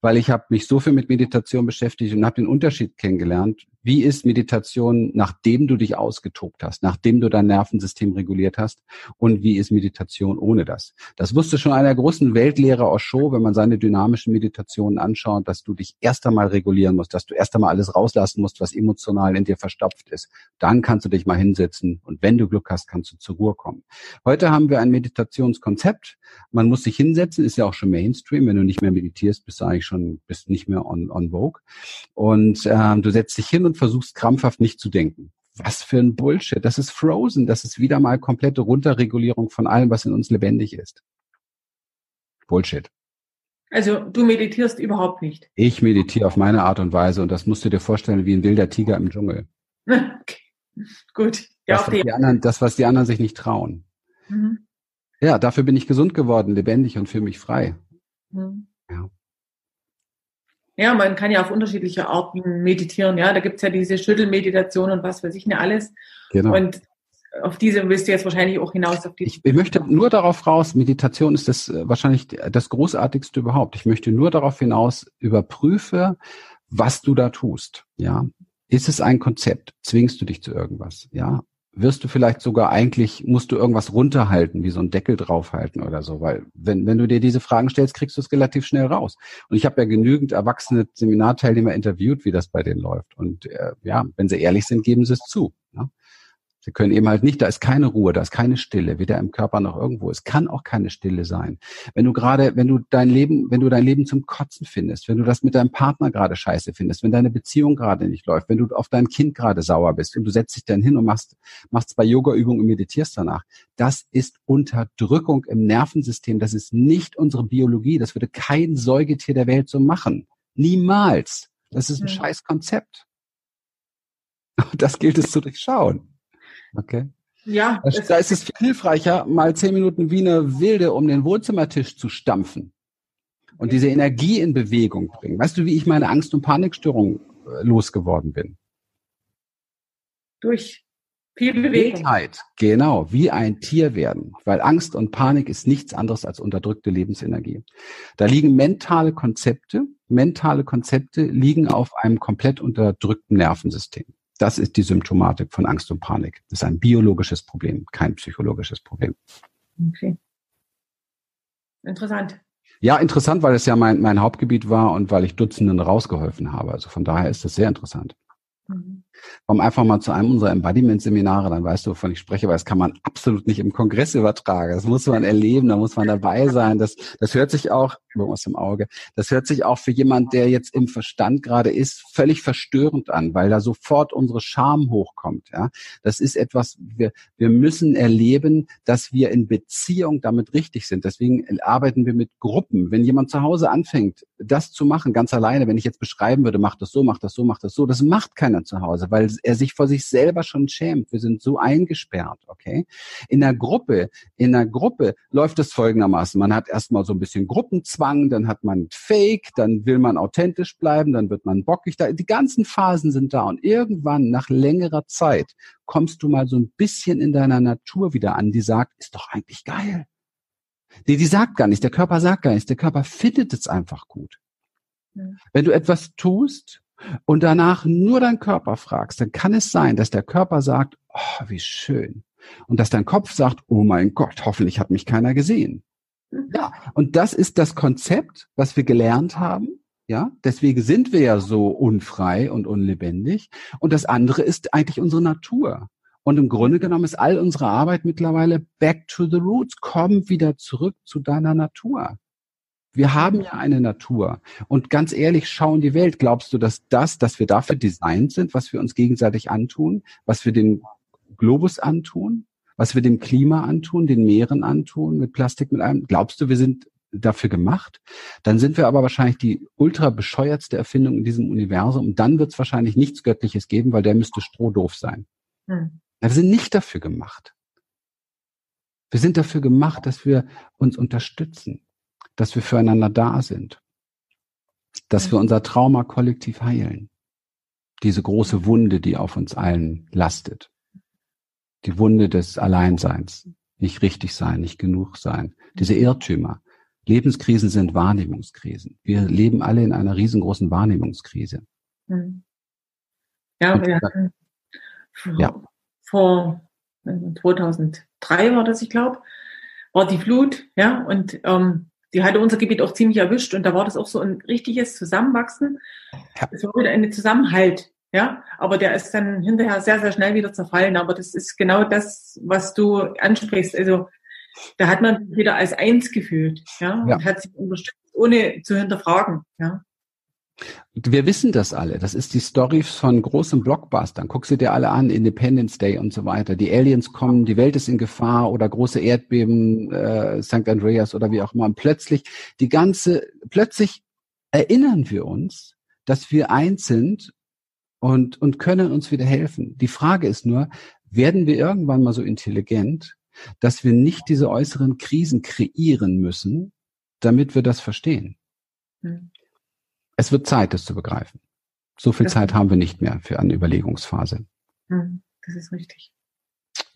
weil ich habe mich so viel mit Meditation beschäftigt und habe den Unterschied kennengelernt. Wie ist Meditation, nachdem du dich ausgetobt hast, nachdem du dein Nervensystem reguliert hast? Und wie ist Meditation ohne das? Das wusste schon einer großen Weltlehrer Osho, wenn man seine dynamischen Meditationen anschaut, dass du dich erst einmal regulieren musst, dass du erst einmal alles rauslassen musst, was emotional in dir verstopft ist. Dann kannst du dich mal hinsetzen und wenn du Glück hast, kannst du zur Ruhe kommen. Heute haben wir ein Meditationskonzept. Man muss sich hinsetzen, ist ja auch schon Mainstream. Wenn du nicht mehr meditierst, bist du eigentlich schon, bist nicht mehr on, on vogue. Und äh, du setzt dich hin und versuchst krampfhaft nicht zu denken. Was für ein Bullshit. Das ist Frozen. Das ist wieder mal komplette Runterregulierung von allem, was in uns lebendig ist. Bullshit. Also du meditierst überhaupt nicht. Ich meditiere auf meine Art und Weise und das musst du dir vorstellen wie ein wilder Tiger im Dschungel. Okay. Gut. Ja, das, was die anderen, das, was die anderen sich nicht trauen. Mhm. Ja, dafür bin ich gesund geworden, lebendig und fühle mich frei. Mhm. Ja. Ja, man kann ja auf unterschiedliche Arten meditieren. Ja, da gibt's ja diese Schüttelmeditation und was weiß ich nicht alles. Genau. Und auf diese willst du jetzt wahrscheinlich auch hinaus. Auf die ich, ich möchte nur darauf raus, Meditation ist das äh, wahrscheinlich das Großartigste überhaupt. Ich möchte nur darauf hinaus, überprüfe, was du da tust. Ja, ist es ein Konzept? Zwingst du dich zu irgendwas? Ja, wirst du vielleicht sogar eigentlich, musst du irgendwas runterhalten, wie so ein Deckel draufhalten oder so, weil wenn, wenn du dir diese Fragen stellst, kriegst du es relativ schnell raus. Und ich habe ja genügend erwachsene Seminarteilnehmer interviewt, wie das bei denen läuft. Und äh, ja, wenn sie ehrlich sind, geben sie es zu. Ne? Sie können eben halt nicht, da ist keine Ruhe, da ist keine Stille, weder im Körper noch irgendwo. Es kann auch keine Stille sein. Wenn du gerade, wenn du dein Leben, wenn du dein Leben zum Kotzen findest, wenn du das mit deinem Partner gerade scheiße findest, wenn deine Beziehung gerade nicht läuft, wenn du auf dein Kind gerade sauer bist und du setzt dich dann hin und machst, machst zwei Yoga-Übungen und meditierst danach. Das ist Unterdrückung im Nervensystem. Das ist nicht unsere Biologie. Das würde kein Säugetier der Welt so machen. Niemals. Das ist ein mhm. scheiß Konzept. Das gilt es zu durchschauen. Okay. Ja. Da, da ist es viel hilfreicher, mal zehn Minuten wie eine Wilde um den Wohnzimmertisch zu stampfen und diese Energie in Bewegung bringen. Weißt du, wie ich meine Angst- und Panikstörung äh, losgeworden bin? Durch viel Bewegung. Wildheit, genau, wie ein Tier werden, weil Angst und Panik ist nichts anderes als unterdrückte Lebensenergie. Da liegen mentale Konzepte, mentale Konzepte liegen auf einem komplett unterdrückten Nervensystem. Das ist die Symptomatik von Angst und Panik. Das ist ein biologisches Problem, kein psychologisches Problem. Okay. Interessant. Ja, interessant, weil es ja mein, mein Hauptgebiet war und weil ich Dutzenden rausgeholfen habe. Also von daher ist das sehr interessant. Mhm. Komm einfach mal zu einem unserer Embodiment-Seminare, dann weißt du, wovon ich spreche, weil das kann man absolut nicht im Kongress übertragen. Das muss man erleben, da muss man dabei sein. Das, das hört sich auch, aus dem Auge, das hört sich auch für jemand, der jetzt im Verstand gerade ist, völlig verstörend an, weil da sofort unsere Scham hochkommt. Ja, Das ist etwas, wir, wir müssen erleben, dass wir in Beziehung damit richtig sind. Deswegen arbeiten wir mit Gruppen. Wenn jemand zu Hause anfängt, das zu machen, ganz alleine, wenn ich jetzt beschreiben würde, mach das so, mach das so, mach das so, das macht keiner zu Hause, weil er sich vor sich selber schon schämt. Wir sind so eingesperrt, okay? In der Gruppe, in der Gruppe läuft es folgendermaßen. Man hat erstmal so ein bisschen Gruppenzwang, dann hat man Fake, dann will man authentisch bleiben, dann wird man bockig. Die ganzen Phasen sind da und irgendwann nach längerer Zeit kommst du mal so ein bisschen in deiner Natur wieder an, die sagt, ist doch eigentlich geil. Die, die sagt gar nicht, der Körper sagt gar nichts, der Körper findet es einfach gut. Wenn du etwas tust, und danach nur dein Körper fragst, dann kann es sein, dass der Körper sagt, oh, wie schön. Und dass dein Kopf sagt, oh mein Gott, hoffentlich hat mich keiner gesehen. Mhm. Ja, und das ist das Konzept, was wir gelernt haben, Ja, deswegen sind wir ja so unfrei und unlebendig. Und das andere ist eigentlich unsere Natur. Und im Grunde genommen ist all unsere Arbeit mittlerweile back to the roots. Komm wieder zurück zu deiner Natur. Wir haben ja eine Natur. Und ganz ehrlich, schau in die Welt. Glaubst du, dass das, dass wir dafür designt sind, was wir uns gegenseitig antun, was wir dem Globus antun, was wir dem Klima antun, den Meeren antun, mit Plastik, mit allem? Glaubst du, wir sind dafür gemacht. Dann sind wir aber wahrscheinlich die ultra bescheuertste Erfindung in diesem Universum. Und dann wird es wahrscheinlich nichts Göttliches geben, weil der müsste strohdoof sein. Hm. Wir sind nicht dafür gemacht. Wir sind dafür gemacht, dass wir uns unterstützen, dass wir füreinander da sind, dass wir unser Trauma kollektiv heilen. Diese große Wunde, die auf uns allen lastet. Die Wunde des Alleinseins, nicht richtig sein, nicht genug sein, diese Irrtümer, Lebenskrisen sind Wahrnehmungskrisen. Wir leben alle in einer riesengroßen Wahrnehmungskrise. Hm. Ja, wir hatten ja. vor 2003 war das, ich glaube, war die Flut, ja, und ähm, die hatte unser Gebiet auch ziemlich erwischt und da war das auch so ein richtiges Zusammenwachsen. Ja. Es war wieder ein Zusammenhalt, ja, aber der ist dann hinterher sehr, sehr schnell wieder zerfallen. Aber das ist genau das, was du ansprichst. Also da hat man wieder als eins gefühlt, ja, ja. und hat sich unterstützt, ohne zu hinterfragen, ja. Wir wissen das alle. Das ist die Story von großen Blockbustern. Guck sie dir alle an, Independence Day und so weiter. Die Aliens kommen, die Welt ist in Gefahr oder große Erdbeben, äh, St. Andreas oder wie auch immer. Und plötzlich die ganze, plötzlich erinnern wir uns, dass wir eins sind und, und können uns wieder helfen. Die Frage ist nur, werden wir irgendwann mal so intelligent, dass wir nicht diese äußeren Krisen kreieren müssen, damit wir das verstehen. Hm. Es wird Zeit, das zu begreifen. So viel das Zeit haben wir nicht mehr für eine Überlegungsphase. Hm. Das ist richtig.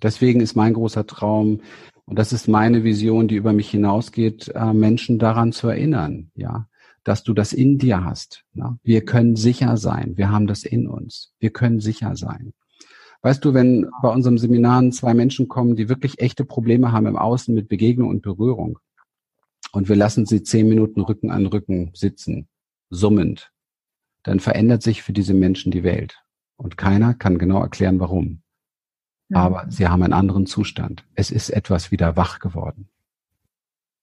Deswegen ist mein großer Traum, und das ist meine Vision, die über mich hinausgeht, äh, Menschen daran zu erinnern, ja, dass du das in dir hast. Wir können sicher sein. Wir haben das in uns. Wir können sicher sein. Weißt du, wenn bei unserem Seminaren zwei Menschen kommen, die wirklich echte Probleme haben im Außen mit Begegnung und Berührung und wir lassen sie zehn Minuten Rücken an Rücken sitzen, summend, dann verändert sich für diese Menschen die Welt. Und keiner kann genau erklären, warum. Mhm. Aber sie haben einen anderen Zustand. Es ist etwas wieder wach geworden.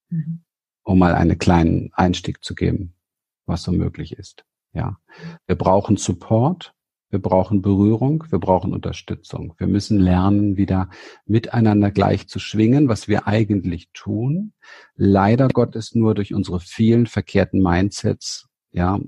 Mhm. Um mal einen kleinen Einstieg zu geben, was so möglich ist. Ja. Wir brauchen Support. Wir brauchen Berührung, wir brauchen Unterstützung. Wir müssen lernen, wieder miteinander gleich zu schwingen, was wir eigentlich tun. Leider Gottes nur durch unsere vielen verkehrten Mindsets. Ja,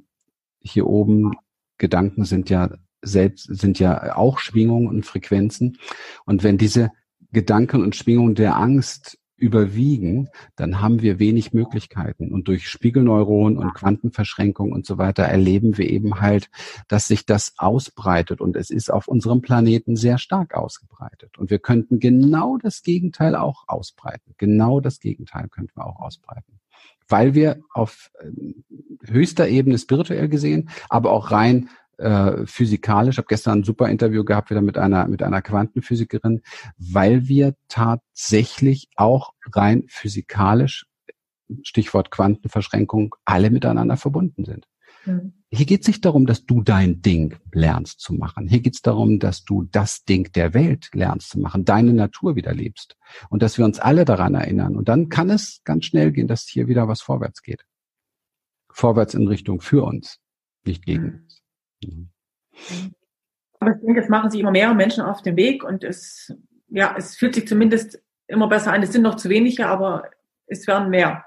hier oben Gedanken sind ja selbst, sind ja auch Schwingungen und Frequenzen. Und wenn diese Gedanken und Schwingungen der Angst überwiegen, dann haben wir wenig Möglichkeiten. Und durch Spiegelneuronen und Quantenverschränkung und so weiter erleben wir eben halt, dass sich das ausbreitet. Und es ist auf unserem Planeten sehr stark ausgebreitet. Und wir könnten genau das Gegenteil auch ausbreiten. Genau das Gegenteil könnten wir auch ausbreiten. Weil wir auf ähm, höchster Ebene spirituell gesehen, aber auch rein äh, physikalisch. Ich habe gestern ein super Interview gehabt wieder mit einer mit einer Quantenphysikerin, weil wir tatsächlich auch rein physikalisch Stichwort Quantenverschränkung alle miteinander verbunden sind. Mhm. Hier geht es nicht darum, dass du dein Ding lernst zu machen. Hier geht es darum, dass du das Ding der Welt lernst zu machen, deine Natur wieder lebst und dass wir uns alle daran erinnern. Und dann kann es ganz schnell gehen, dass hier wieder was vorwärts geht. Vorwärts in Richtung für uns, nicht gegen mhm. uns. Mhm. Aber ich denke, es machen sich immer mehr Menschen auf den Weg und es, ja, es fühlt sich zumindest immer besser an. Es sind noch zu wenige, aber es werden mehr.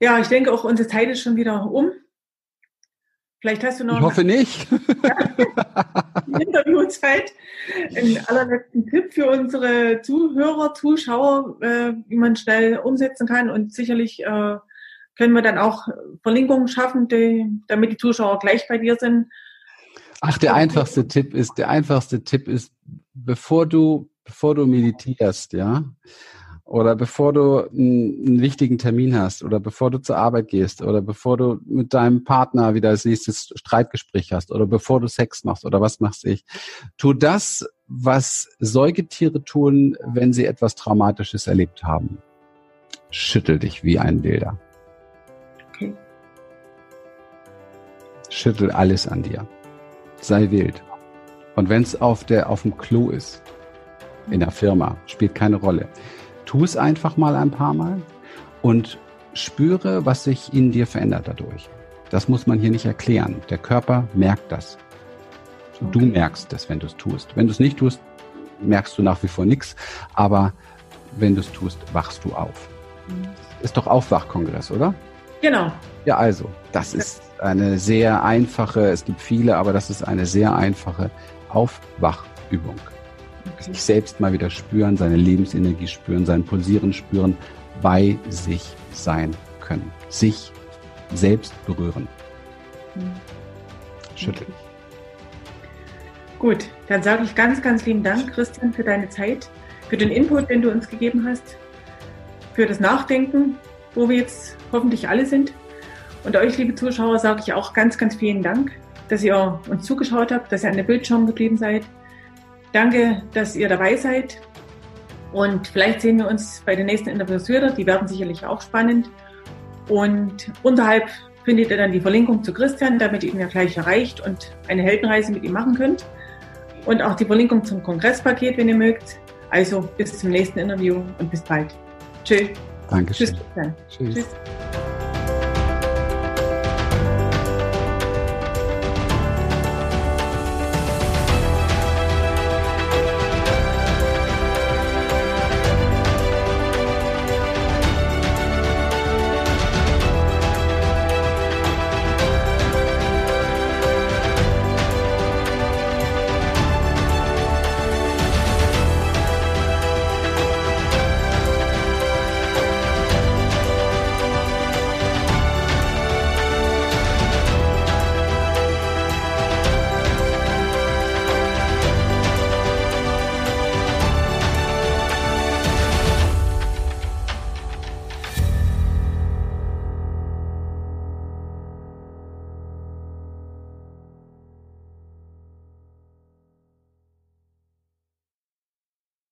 Ja, ich denke auch, unsere Zeit ist schon wieder um. Vielleicht hast du noch. Ich hoffe nicht. Interviewzeit. Einen allerletzten Tipp für unsere Zuhörer, Zuschauer, äh, wie man schnell umsetzen kann. Und sicherlich äh, können wir dann auch Verlinkungen schaffen, die, damit die Zuschauer gleich bei dir sind. Ach, der einfachste Tipp ist, der einfachste Tipp ist, bevor du, bevor du meditierst, ja, oder bevor du einen, einen, wichtigen Termin hast, oder bevor du zur Arbeit gehst, oder bevor du mit deinem Partner wieder das nächste Streitgespräch hast, oder bevor du Sex machst, oder was machst ich, tu das, was Säugetiere tun, wenn sie etwas Traumatisches erlebt haben. Schüttel dich wie ein Wilder. Schüttel alles an dir. Sei wild. Und wenn es auf, der, auf dem Klo ist, in der Firma, spielt keine Rolle. Tu es einfach mal ein paar Mal und spüre, was sich in dir verändert dadurch. Das muss man hier nicht erklären. Der Körper merkt das. Du merkst es, wenn du es tust. Wenn du es nicht tust, merkst du nach wie vor nichts. Aber wenn du es tust, wachst du auf. Mhm. Ist doch Aufwachkongress, oder? Genau. Ja, also, das ist eine sehr einfache, es gibt viele, aber das ist eine sehr einfache Aufwachübung. Sich selbst mal wieder spüren, seine Lebensenergie spüren, sein Pulsieren spüren, bei sich sein können. Sich selbst berühren. Mhm. Schütteln. Okay. Gut, dann sage ich ganz, ganz lieben Dank, Christian, für deine Zeit, für den Input, den du uns gegeben hast, für das Nachdenken, wo wir jetzt hoffentlich alle sind. Und euch, liebe Zuschauer, sage ich auch ganz, ganz vielen Dank, dass ihr uns zugeschaut habt, dass ihr an der Bildschirm geblieben seid. Danke, dass ihr dabei seid. Und vielleicht sehen wir uns bei den nächsten Interviews wieder. Die werden sicherlich auch spannend. Und unterhalb findet ihr dann die Verlinkung zu Christian, damit ihr ihn ja gleich erreicht und eine Heldenreise mit ihm machen könnt und auch die Verlinkung zum Kongresspaket, wenn ihr mögt. Also bis zum nächsten Interview und bis bald. Tschüss. Dankeschön. Tschüss. Tschüss. Tschüss.